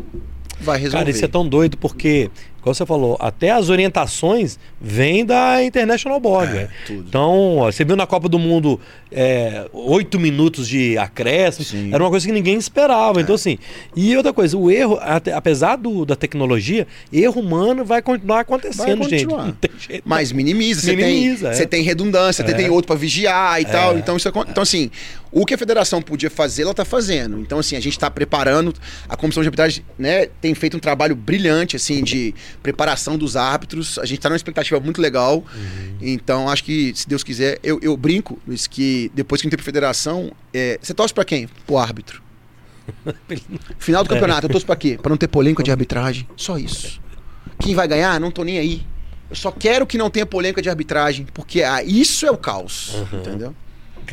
vai resolver. Cara, isso é tão doido porque como você falou, até as orientações vêm da International Board. É. Então, ó, você viu na Copa do Mundo é, oito minutos de acréscimo, Sim. era uma coisa que ninguém esperava. Então, assim, e outra coisa, o erro, apesar do, da tecnologia, erro humano vai continuar acontecendo, Vai gente. continuar. Tem jeito. Mas minimiza, você Minimiza, tem, é. você tem redundância, você É. tem outro pra vigiar e tal. Então, isso, então, assim, o que a federação podia fazer, ela tá fazendo. Então, assim, a gente tá preparando, a comissão de arbitragem, né, tem feito um trabalho brilhante, assim, de preparação dos árbitros. A gente tá numa expectativa muito legal. Uhum. Então, acho que, se Deus quiser, eu, eu brinco, Luiz, que depois que a gente tem pra federação, é, você torce pra quem? Pro árbitro. Final do campeonato, eu torço pra quê? Pra não ter polêmica de arbitragem. Só isso. Quem vai ganhar, não tô nem aí. Eu só quero que não tenha polêmica de arbitragem, porque ah, isso é o caos, entendeu?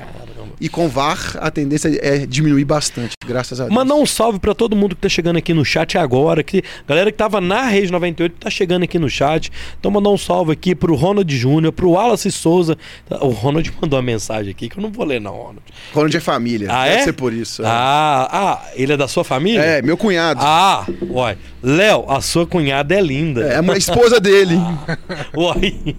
Caramba. E com VAR, a tendência é diminuir bastante, graças a Deus. Mandar um salve pra todo mundo que tá chegando aqui no chat agora, que galera que tava na Rede 98 tá chegando aqui no chat. Então mandar um salve aqui pro Ronald Júnior, pro Wallace Souza. O Ronald mandou uma mensagem aqui que eu não vou ler não, Ronald. Ronald é família, Ah, deve é? ser por isso. é. Ah, ah, ele é da sua família? É, meu cunhado. Ah, uai. Léo, a sua cunhada é linda. É a esposa dele. Uai.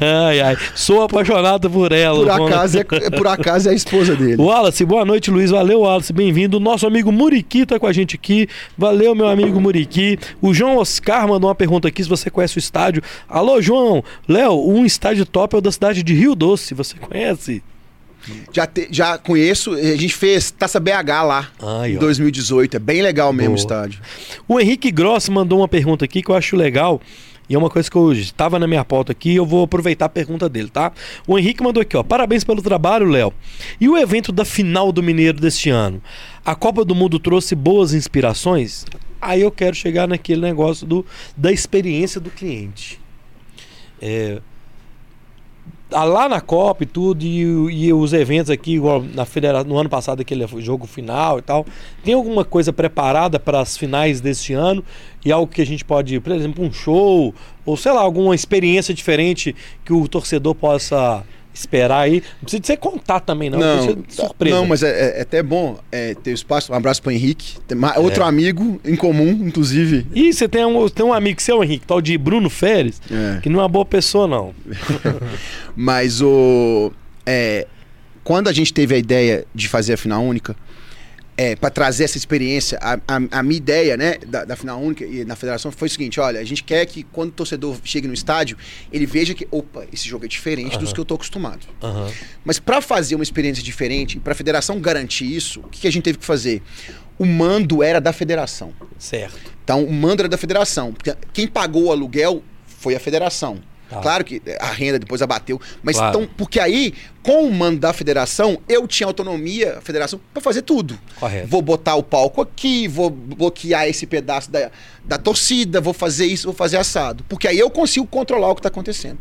Ai, ai. Sou apaixonado por ela. Por acaso é, é- por acaso é a esposa dele. Wallace, boa noite, Luiz. Valeu, Wallace. Bem-vindo. Nosso amigo Muriqui tá com a gente aqui. Valeu, meu amigo Muriqui. O João Oscar mandou uma pergunta aqui se você conhece o estádio. Alô, João. Léo, um estádio top é o da cidade de Rio Doce. Você conhece? Já, te- já conheço, a gente fez Taça BH lá Ai, em ó. 2018. É bem legal mesmo o Boa. estádio. O Henrique Gross mandou uma pergunta aqui que eu acho legal. E é uma coisa que eu estava na minha pauta aqui, eu vou aproveitar a pergunta dele, tá? O Henrique mandou aqui, ó. Parabéns pelo trabalho, Léo. E o evento da final do Mineiro deste ano? A Copa do Mundo trouxe boas inspirações? Aí eu quero chegar naquele negócio do, da experiência do cliente. É, lá na Copa e tudo, e, e os eventos aqui, igual na federa no ano passado, aquele jogo final e tal, tem alguma coisa preparada para as finais deste ano? E algo que a gente pode, por exemplo, um show, ou sei lá, alguma experiência diferente que o torcedor possa esperar aí? Não precisa de você contar também, não, Não, de surpresa. não mas é, é até bom é, ter espaço. Um abraço pro Henrique. Tem outro É. amigo em comum, inclusive. E você tem um, tem um amigo seu, Henrique, tal de Bruno Férez, É. que não é uma boa pessoa, não. Mas o. é, quando a gente teve a ideia de fazer a final única, é, para trazer essa experiência, a, a- a minha ideia, né, da, da final única e na federação foi o seguinte: olha, a gente quer que quando o torcedor chegue no estádio, ele veja que, opa, esse jogo é diferente dos Aham. que eu tô acostumado. Aham. Mas para fazer uma experiência diferente, para a federação garantir isso, o que, que a gente teve que fazer? O mando era da federação. Certo. Então, o mando era da federação. Quem pagou o aluguel foi a federação. Tá. Claro que a renda depois abateu, mas Claro. então, porque aí, com o mando da federação, eu tinha autonomia, a federação, para fazer tudo. Correto. Vou botar o palco aqui, vou bloquear esse pedaço da, da torcida, vou fazer isso, vou fazer assado. Porque aí eu consigo controlar o que está acontecendo.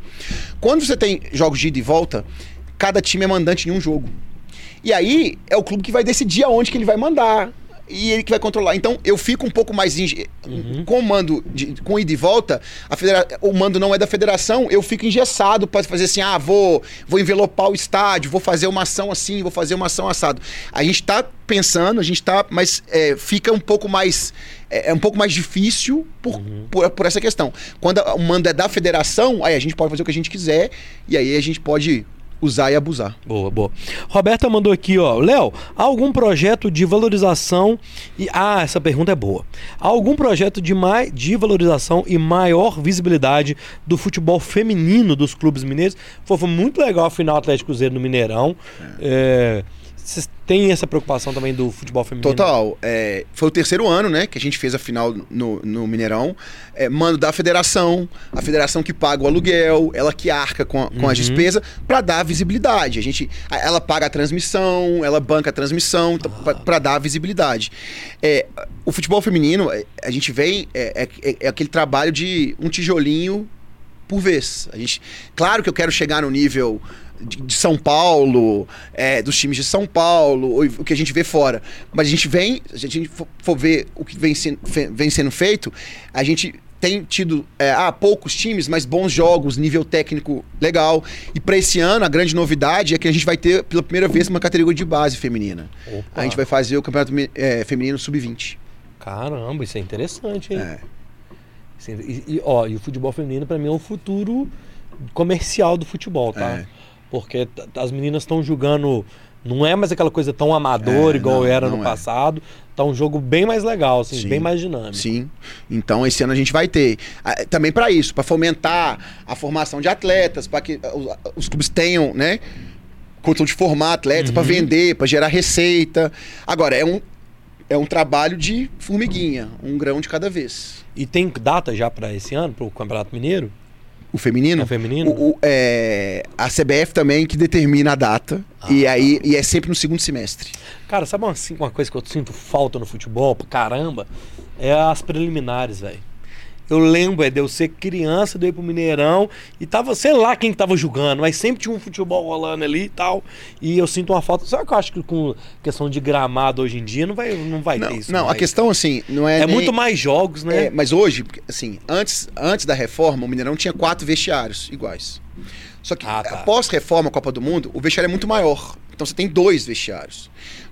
Quando você tem jogos de ida e volta, cada time é mandante em um jogo. E aí é o clube que vai decidir aonde que ele vai mandar. E ele que vai controlar. Então eu fico um pouco mais. Inge... Com o mando de, com ida e volta, a federa... o mando não é da federação, eu fico engessado para fazer assim: ah, vou, vou envelopar o estádio, vou fazer uma ação assim, vou fazer uma ação assado. A gente tá pensando, a gente tá. Mas é, fica um pouco mais. É, é um pouco mais difícil por, por, por essa questão. Quando o mando é da federação, aí a gente pode fazer o que a gente quiser e aí a gente pode usar e abusar. Boa, boa. Roberta mandou aqui, ó. Léo, algum projeto de valorização e. Ah, essa pergunta é boa. Algum projeto de, mai... de valorização e maior visibilidade do futebol feminino dos clubes mineiros? Foi, foi muito legal a final Atlético Cruzeiro no Mineirão. É, Vocês têm essa preocupação também do futebol feminino? Total. É, foi o terceiro ano, né, que a gente fez a final no, no Mineirão. É, mando da federação, a federação que paga o aluguel, ela que arca com, a- com Uhum. as despesas para dar visibilidade. A gente, ela paga a transmissão, ela banca a transmissão então, para dar visibilidade. É, o futebol feminino, é, a gente vem é, é- é aquele trabalho de um tijolinho por vez. A gente, claro que eu quero chegar no nível de, de São Paulo, é, dos times de São Paulo, ou o que a gente vê fora. Mas a gente vem, se a gente for, for ver o que vem, sendo- vem sendo feito, a gente tem tido é, ah, poucos times, mas bons jogos, nível técnico legal. E para esse ano, a grande novidade é que a gente vai ter pela primeira vez uma categoria de base feminina. Opa. A gente vai fazer o campeonato é, feminino sub-20. Caramba, isso é interessante, hein? É. Assim, E, e, ó, e o futebol feminino pra mim é o futuro comercial do futebol, tá? É. Porque as meninas estão jogando. Não é mais aquela coisa tão amadora É, igual não, era no é. passado. Tá um jogo bem mais legal, assim, Sim. bem mais dinâmico. Sim. Então esse ano a gente vai ter também para isso, para fomentar a formação de atletas, para que os, clubes tenham, né, condição de formar atletas para Uhum. vender, para gerar receita. Agora é um é um trabalho de formiguinha, um grão de cada vez. E tem data já pra esse ano, pro Campeonato Mineiro? O feminino, É feminino? o- o- é, a CBF também que determina a data Ah, e aí e é sempre no segundo semestre. Cara, sabe uma, assim, uma coisa que eu sinto falta no futebol, pra caramba? É as preliminares, velho. Eu lembro é, de eu ser criança, de eu ir pro Mineirão e tava, sei lá quem que tava jogando, mas sempre tinha um futebol rolando ali e tal. E eu sinto uma falta. Sabe que eu acho que com questão de gramado hoje em dia não vai, não vai Não, ter isso. não a questão assim, não é É nem- muito mais jogos, né? É, mas hoje, assim, antes, antes da reforma, o Mineirão tinha quatro vestiários iguais. Só que Ah, tá. após reforma Copa do Mundo, o vestiário é muito maior. Então você tem dois vestiários.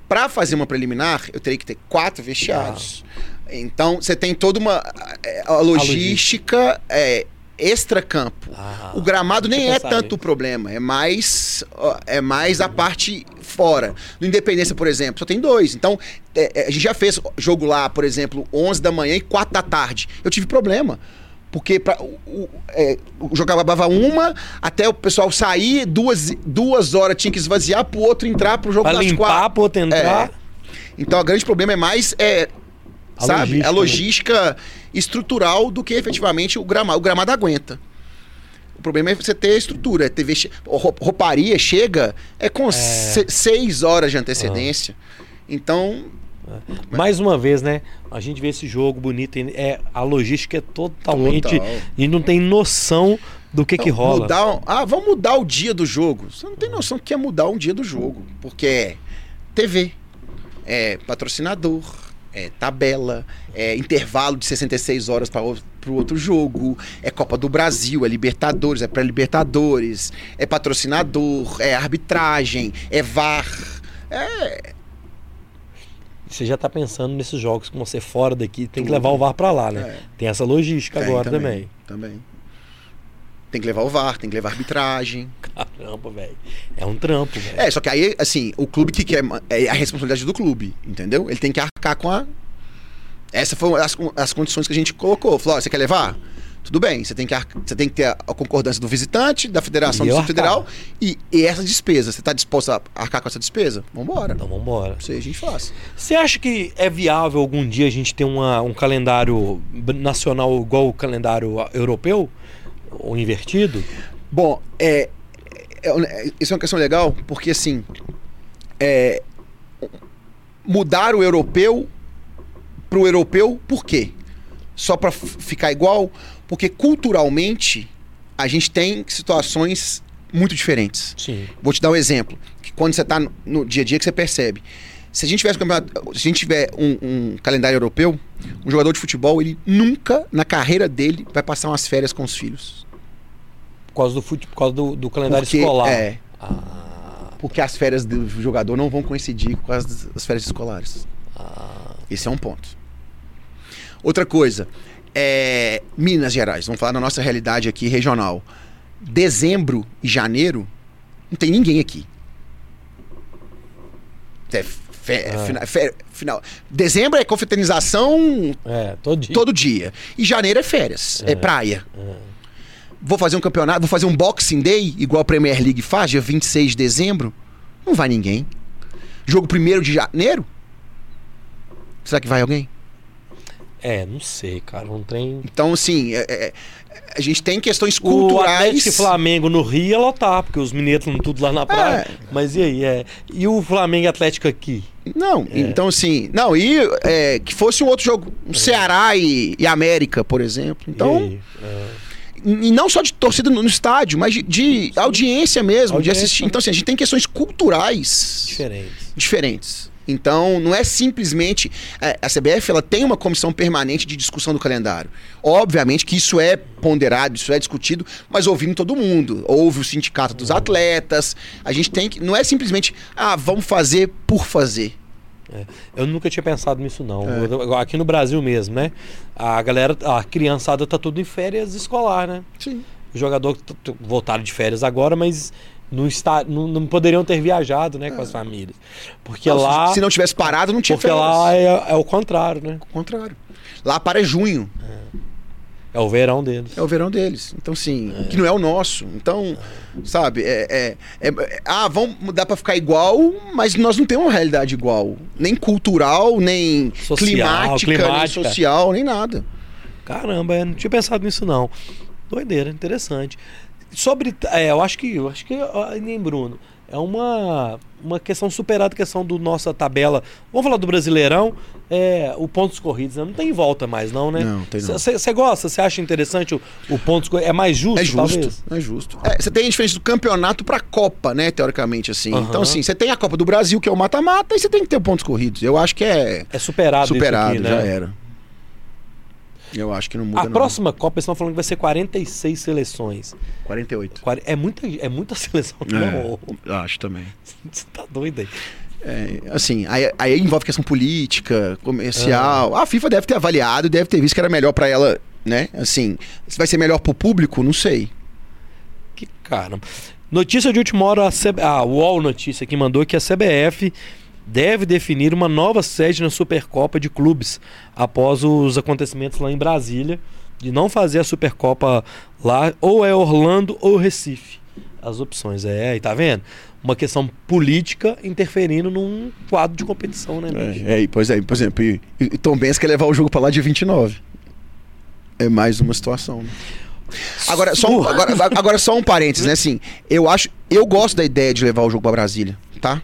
Para fazer uma preliminar, eu teria que ter quatro vestiários. Então você tem toda uma é, a logística é, extra-campo. Ah, O gramado nem é tanto o problema, é mais é mais a parte fora. No Independência, por exemplo, só tem dois. Então, é, é, a gente já fez jogo lá, por exemplo, 11 da manhã e 4 da tarde. Eu tive problema. Porque pra, o, o, é, acabava uma, até o pessoal sair, duas, duas horas tinha que esvaziar pro outro entrar pro jogo Pra das limpar, quatro. pro outro entrar. Então, o grande problema é mais, é, A sabe, logística, a né? logística estrutural do que efetivamente o gramado. O gramado aguenta. O problema é você ter a estrutura, é vesti... rou- rouparia chega é com se- seis horas de antecedência. Então, Mais uma vez, né? A gente vê esse jogo bonito. É, a logística é totalmente. Total. E não tem noção do que, que rola. Mudar, ah, vamos mudar o dia do jogo. Você não tem noção do que é mudar um dia do jogo. Porque é TV, é patrocinador, é tabela, é intervalo de 66 horas para o outro jogo, é Copa do Brasil, é Libertadores, é pré-Libertadores, é patrocinador, é arbitragem, é VAR. É, Você já tá pensando nesses jogos que vão ser fora daqui, tem que levar o VAR pra lá, né? É. Tem essa logística tem agora também. Também. Tem que levar o VAR, tem que levar a arbitragem. Caramba, velho. É um trampo, velho. É, só que aí, assim, o clube que quer. É a responsabilidade do clube, entendeu? Ele tem que arcar com a. Essa foi as, as condições que a gente colocou. Falou: você quer levar? Tudo bem, você tem que, você tem que ter a, a concordância do visitante, da federação E do Federal e, e essa despesa. Você está disposto a arcar com essa despesa? Vambora. Então vambora. Isso aí a gente faz. Você acha que é viável algum dia a gente ter uma, um calendário nacional igual o calendário europeu? Ou invertido? Bom, é, é- é- isso é uma questão legal, porque assim. é, mudar o europeu pro europeu, por quê? Só para ficar igual? Porque culturalmente a gente tem situações muito diferentes. Sim. Vou te dar um exemplo. Que quando você tá no- dia a dia que você percebe. Se a gente tivesse um gente tiver um, um calendário europeu, um jogador de futebol, ele nunca na carreira dele vai passar umas férias com os filhos. Por causa do, fute... por causa do, do calendário Porque, escolar. É, Ah, porque as férias do jogador não vão coincidir com as, as férias escolares. ah, Esse é um ponto. Outra coisa, é, Minas Gerais, vamos falar da nossa realidade aqui regional. Dezembro e janeiro, não tem ninguém aqui. É, fe- Ah. fina- fe- final. Dezembro é confraternização é, todo dia. todo dia. E janeiro é férias, é, praia. Vou fazer um campeonato, vou fazer um Boxing Day, igual a Premier League faz, dia 26 de dezembro. Não vai ninguém. Jogo 1 de janeiro? Será que vai alguém? É, não sei, cara. Não tem. Então, assim, é- é- a gente tem questões O culturais. Atlético e Flamengo no Rio ia lotar, porque os mineiros estão tudo lá na praia. Mas e aí? É... E o Flamengo e Atlético aqui? Não, então assim. Não, e é, que fosse um outro jogo. Um Ceará e, e América, por exemplo. E Então. aí? E não só de torcida no, estádio, mas de, de audiência mesmo, de Audiência. assistir. Então, assim, a gente tem questões culturais Diferente. diferentes. Então, não é simplesmente. é, A CBF ela tem uma comissão permanente de discussão do calendário. Obviamente que isso é ponderado, isso é discutido, mas ouvindo todo mundo. Houve o sindicato dos atletas. A gente tem que. Não é simplesmente, ah, vamos fazer por fazer. Eu nunca tinha pensado nisso, não. É. Aqui no Brasil mesmo, né? A galera, a criançada tá tudo em férias escolar, né? Sim. Os jogadores t- t- voltaram de férias agora, mas não, está, não, não poderiam ter viajado, né, com as famílias. Porque Não, lá, Se não tivesse parado, não tinha porque férias. lá é, é o contrário, né? Ao contrário. Lá para junho. É o verão deles. É o verão deles. Então, assim, que não é o nosso. Então, sabe, é, é- é- é- Ah, vamos mudar pra ficar igual, mas nós não temos uma realidade igual. Nem cultural, nem Social, climática, nem climática. social, nem nada. Caramba, eu não tinha pensado nisso não. Doideira, interessante. Sobre, é, eu acho que, eu acho que nem Bruno, é uma uma questão superada, a questão do nossa tabela. Vamos falar do Brasileirão, é, o pontos corridos, né? não tem volta mais não, né? Não, tem não. Você gosta? Você acha interessante o, o pontos corridos? É mais justo, É justo, talvez? é justo. É, você tem a diferença do campeonato pra Copa, né, teoricamente, assim. Aham. Então, assim, você tem a Copa do Brasil, que é o mata-mata, e você tem que ter pontos corridos. Eu acho que é É superado, superado, aqui, já né? era. Eu acho que não muda A não. próxima Copa eles estão falando que vai ser 46 seleções. 48. Quare- É muita, é muita seleção. É. Não, Acho também. você tá doido aí. É, assim, aí, aí envolve questão política, comercial. A FIFA deve ter avaliado, deve ter visto que era melhor pra ela, né? Assim, se vai ser melhor pro público, não sei. Que caramba. Notícia de última hora, a, CB... a UOL Notícia que mandou que a CBF deve definir uma nova sede na Supercopa de Clubes após os acontecimentos lá em Brasília, de não fazer a Supercopa lá, ou é Orlando ou Recife. As opções, é, e tá vendo? Uma questão política interferindo num quadro de competição, né? É, é, pois é, por exemplo, e, e Tom Benz quer levar o jogo pra lá dia 29. É mais uma situação. né? Agora, só um, agora, agora só um parênteses, né? Assim, eu acho, eu gosto da ideia de levar o jogo pra Brasília, tá?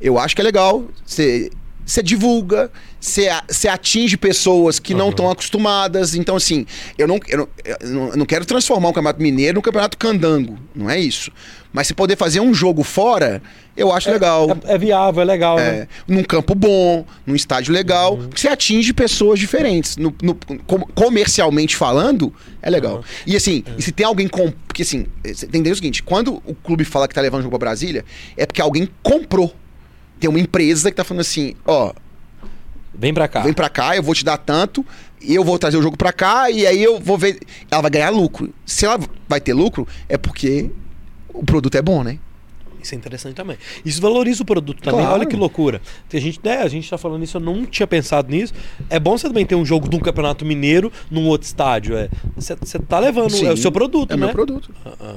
Eu acho que é legal. Você você divulga, você atinge pessoas que não Aham. estão acostumadas. Então, assim, eu não, eu, não, eu não- não quero transformar o Campeonato Mineiro no Campeonato Candango. Não é isso. Mas se poder fazer um jogo fora, eu acho legal. É, é viável, é legal, né? É, num campo bom, num estádio legal, que você atinge pessoas diferentes. No, no- com- comercialmente falando, é legal. Uhum. E assim, e se tem alguém com. Porque assim, você tem que entender o seguinte: quando o clube fala que tá levando o jogo pra Brasília, é porque alguém comprou. Tem uma empresa que tá falando assim: ó, Vem pra cá. vem pra cá, eu vou te dar tanto, eu vou trazer o jogo pra cá, e aí eu vou ver. Ela vai ganhar lucro. Se ela vai ter lucro, é porque o produto é bom, né? Isso é interessante também. Isso valoriza o produto também. Claro. Olha que loucura. A gente, né, a gente tá falando isso, eu não tinha pensado nisso. É bom você também ter um jogo de um campeonato mineiro num outro estádio. É. Você, você tá levando. Sim, é o seu produto, É né? meu produto. Ah, ah.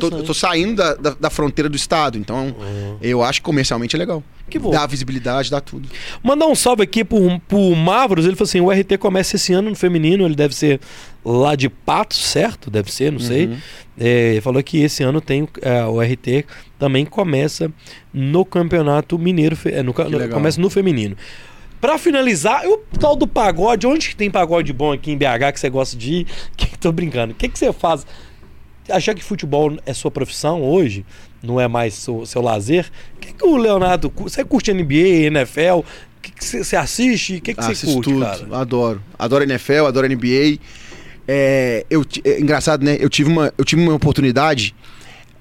Tô, tô saindo da, da, da fronteira do estado, então Uhum. eu acho que comercialmente é legal. Que bom. Dá visibilidade, dá tudo. Mandar um salve aqui pro, pro Mavros. Ele falou assim: o RT começa esse ano no feminino. Ele deve ser lá de Patos, certo? Deve ser, não sei. Uhum. É, ele falou que esse ano tem é, o RT também começa no Campeonato Mineiro, é, no, no- começa no feminino. Pra finalizar, o tal do pagode, onde que tem pagode bom aqui em BH que você gosta de ir? Que, tô brincando. O que, que você faz? Achar que futebol é sua profissão hoje, não é mais seu, seu lazer? O que, que o Leonardo. Você curte NBA, NFL? O que, você, assiste? O que, você curte, tudo. cara? Adoro. Adoro NFL, adoro NBA. É, eu, é engraçado, né? Eu tive uma, eu tive uma oportunidade.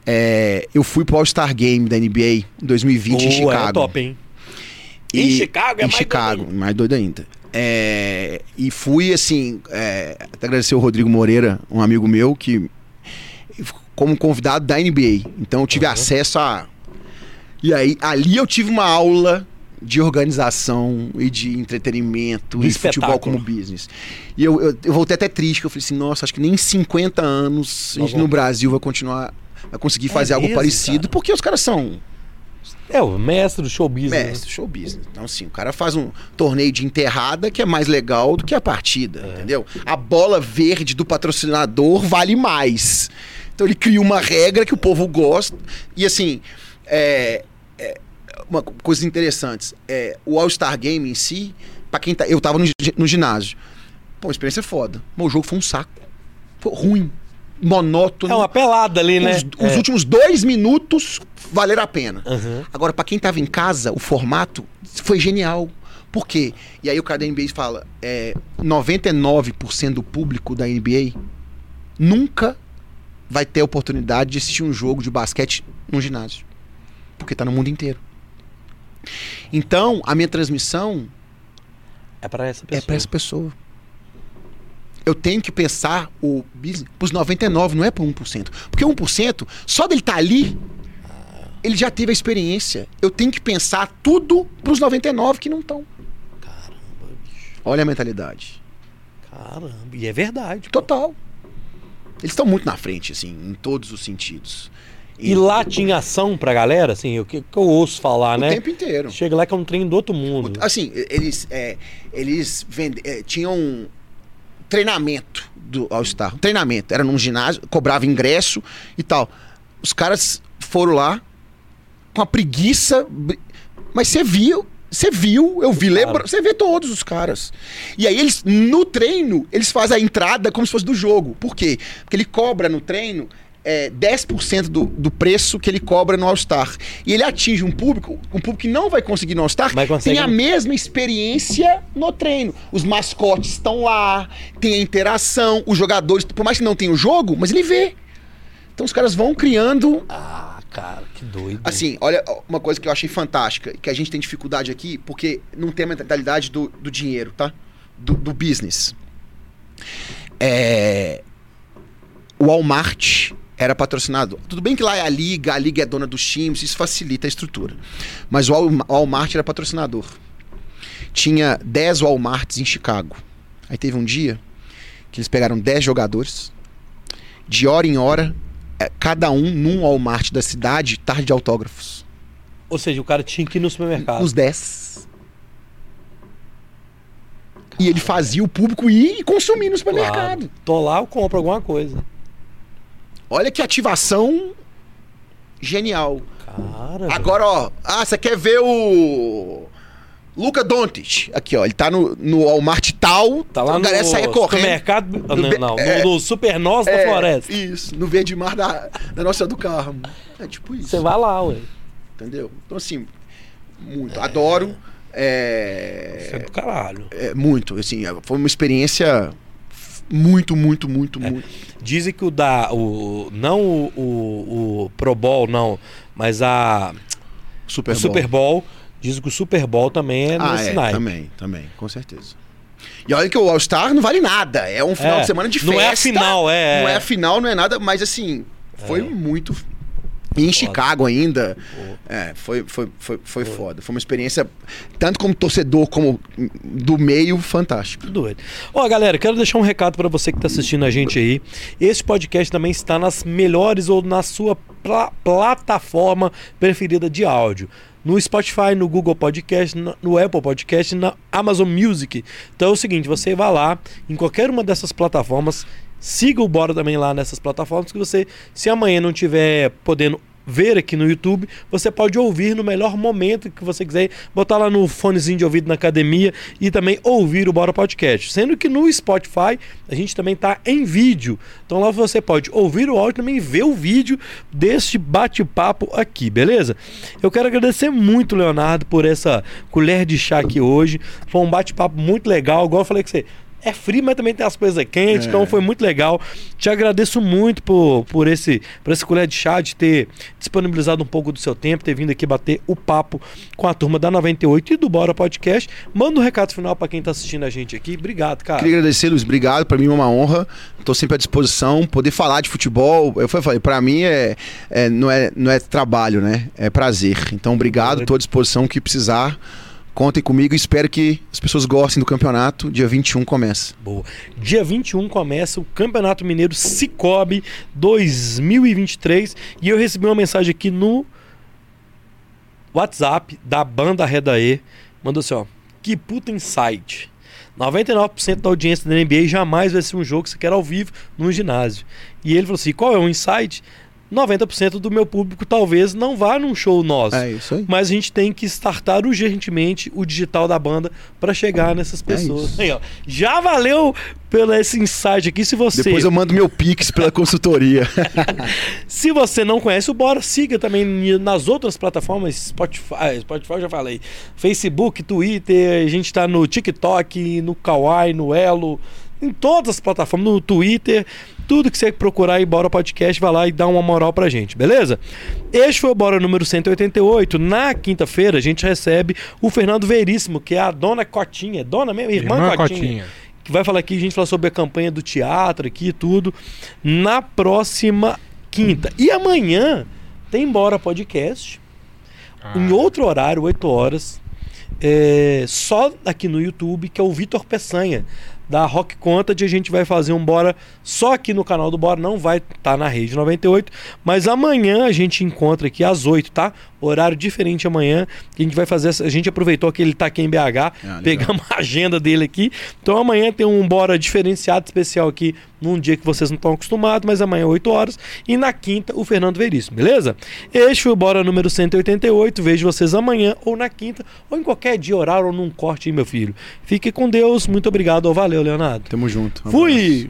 é, eu fui pro All-Star Game da NBA em 2020 em Pô, Chicago. É top, hein? E- em Chicago é em mais Chicago, doido ainda. mais doido ainda. É, e fui assim, é, até agradecer o Rodrigo Moreira, um amigo meu, que como convidado da NBA. Então eu tive Uhum. acesso a. E aí, ali eu tive uma aula de organização e de entretenimento De e futebol como business. E eu, eu, eu voltei até triste, que eu falei assim, nossa, acho que nem em 50 anos a vamos- no Brasil vai continuar, vai conseguir fazer algo mesmo, parecido, cara? porque os caras são É, o mestre do show business. né? Mestre, show business. Então, assim, o cara faz um torneio de enterrada que é mais legal do que a partida, É. entendeu? A bola verde do patrocinador vale mais. Então, ele cria uma regra que o povo gosta. E, assim, é, é, uma co- coisas interessantes. É, o All-Star Game em si, pra quem tá. Eu tava no, no ginásio. Pô, a experiência é foda. Mas o jogo foi um saco. Foi ruim. Monótono. É uma pelada ali, né? Os, os É. últimos dois minutos valeram a pena. Aham. Agora, pra quem tava em casa, o formato foi genial. Por quê? E aí o cara da NBA fala: é, 99% do público da NBA nunca vai ter a oportunidade de assistir um jogo de basquete num ginásio. Porque tá no mundo inteiro. Então, a minha transmissão É pra essa é pessoa. para essa pessoa. Eu tenho que pensar o business pros 99, não é pro 1%. Porque 1%, só dele estar ali, ele já teve a experiência. Eu tenho que pensar tudo pros 99 que não estão. Caramba, bicho. Olha a mentalidade. Caramba. E é verdade. Total. Eles estão muito na frente, assim, em todos os sentidos. E lá tinha ação pra galera, assim, o que, que eu ouço falar, o né? tempo inteiro. Chega lá que é um trem do outro mundo. Assim, eles, é, eles vende, é, tinham treinamento do All-Star. Um treinamento. Era num ginásio, cobrava ingresso e tal. Os caras foram lá com a preguiça. Mas você viu. Você viu, eu vi, lembra? Você vê todos os caras. E aí eles, no treino, eles fazem a entrada como se fosse do jogo. Por quê? Porque ele cobra no treino é, 10% do, do preço que ele cobra no All-Star. E ele atinge um público, um público que não vai conseguir no All-Star, consegue tem a mesma experiência no treino. Os mascotes estão lá, tem a interação, os jogadores, por mais que não tenha o jogo, mas ele vê. Então os caras vão criando. Ah, cara, que doido. Assim, olha uma coisa que eu achei fantástica, que a gente tem dificuldade aqui, porque não tem a mentalidade do, do dinheiro, tá? Do, do business. É. O Walmart era patrocinador. Tudo bem que lá é a liga, a liga é dona dos times, isso facilita a estrutura. Mas o Walma- Walmart era patrocinador. Tinha 10 Walmarts em Chicago. Aí teve um dia que eles pegaram 10 jogadores, de hora em hora, cada um num Walmart da cidade, tarde de autógrafos. Ou seja, o cara tinha que ir no supermercado. Os 10. E ele fazia o público ir e consumir no supermercado. Claro. Tô lá, eu compro alguma coisa. Olha que ativação genial. Cara. Agora, ó, ah, você quer ver o Luca Doncic? Aqui, ó, ele tá no, no Walmart tal, Tá lá a no galera sai correndo. supermercado. No Não, não, é. no, no Super Nós da É, Floresta. Isso, no verde mar da, da Nossa do Carmo. É tipo isso. Você vai lá, ué. Entendeu? Então, assim, muito. Adoro. É, é do caralho. é, muito. Assim, foi uma experiência muito, muito, muito, É. muito. Dizem que o da. O, não o, o, o Pro Bowl, não. Mas a. Super o Bowl. Super Bowl. Dizem que o Super Bowl também é Ah, nesse é, também, também, com certeza. E olha que o All-Star não vale nada. É um final É, de semana de festa. não é a final, é- Não é a final, não é nada, mas assim, foi É. muito. E em Foda. Chicago ainda. É, foi, foi, foi, foi foda. Foi uma experiência, tanto como torcedor, como do meio, fantástico. Doido. Ó, galera, quero deixar um recado pra você que tá assistindo a gente aí. Esse podcast também está nas melhores ou na sua pla- plataforma preferida de áudio. No Spotify, no Google Podcast, no Apple Podcast na Amazon Music. Então é o seguinte, você vai lá em qualquer uma dessas plataformas, siga o Bora também lá nessas plataformas que você, se amanhã não tiver podendo ver aqui no YouTube, você pode ouvir no melhor momento que você quiser, botar lá no fonezinho de ouvido na academia e também ouvir o Bora Podcast. Sendo que no Spotify a gente também tá em vídeo. Então lá você pode ouvir o áudio e também ver o vídeo deste bate-papo aqui, beleza? Eu quero agradecer muito, Leonardo, por essa colher de chá aqui hoje. Foi um bate-papo muito legal, igual eu falei que você é frio, mas também tem as coisas quentes, É. então foi muito legal. Te agradeço muito por, por, esse, por esse colher de chá, de ter disponibilizado um pouco do seu tempo, ter vindo aqui bater o papo com a turma da 98 e do Bora Podcast. Manda um recado final pra quem tá assistindo a gente aqui. Obrigado, cara. Queria agradecer, Luiz. Obrigado. Pra mim é uma honra. Tô sempre à disposição. Poder falar de futebol. Eu falei, pra mim é, é- não, é, não é trabalho, né? É prazer. Então, obrigado. Tô à disposição. Que precisar. Contem comigo. Espero que as pessoas gostem do campeonato. Dia 21 começa. Boa. Dia 21 começa o Campeonato Mineiro Cicobi 2023 e eu recebi uma mensagem aqui no WhatsApp da banda Redaê. Mandou assim, ó. Que puta insight. 99% da audiência da NBA jamais vai ser um jogo que você quer ao vivo num ginásio. E ele falou assim: qual é o insight? 90% do meu público talvez não vá num show nosso. É isso aí. Mas a gente tem que startar urgentemente o digital da banda para chegar nessas pessoas. isso. Aí, ó. Já valeu pelo esse insight aqui. Se você, Depois eu mando meu Pix pela consultoria. se você não conhece o Bora, siga também nas outras plataformas, Spotify, Spotify eu já falei, Facebook, Twitter, a gente tá no TikTok, no Kawaii, no Elo, em todas as plataformas, no Twitter, tudo que você procurar aí, Bora Podcast, vai lá e dá uma moral pra gente, beleza? Este foi o Bora número 188. Na quinta-feira, a gente recebe o Fernando Veríssimo, que é a dona Cotinha. Dona mesmo? Irmã, Irmã Cotinha. Cotinha. Que vai falar aqui, a gente fala sobre a campanha do teatro aqui e tudo. Na próxima quinta. E amanhã tem Bora Podcast Ah, em outro horário, 8 horas, é, só aqui no YouTube, que é o Vitor Peçanha, da Rock Conta, a gente vai fazer um Bora só aqui no canal do Bora, não vai estar na Rede 98, mas amanhã a gente encontra aqui às 8, tá? Horário diferente amanhã, que a gente vai fazer, a gente aproveitou que ele tá aqui em BH, Ah, pegamos a agenda dele aqui, então amanhã tem um Bora diferenciado, especial aqui, num dia que vocês não estão acostumados, mas amanhã 8 horas, e na quinta o Fernando Veríssimo, beleza? Este foi o Bora número 188. Vejo vocês amanhã ou na quinta, ou em qualquer dia, horário ou num corte aí, meu filho. Fique com Deus. Muito obrigado. Valeu, Leonardo. Tamo junto. Um Fui! abraço.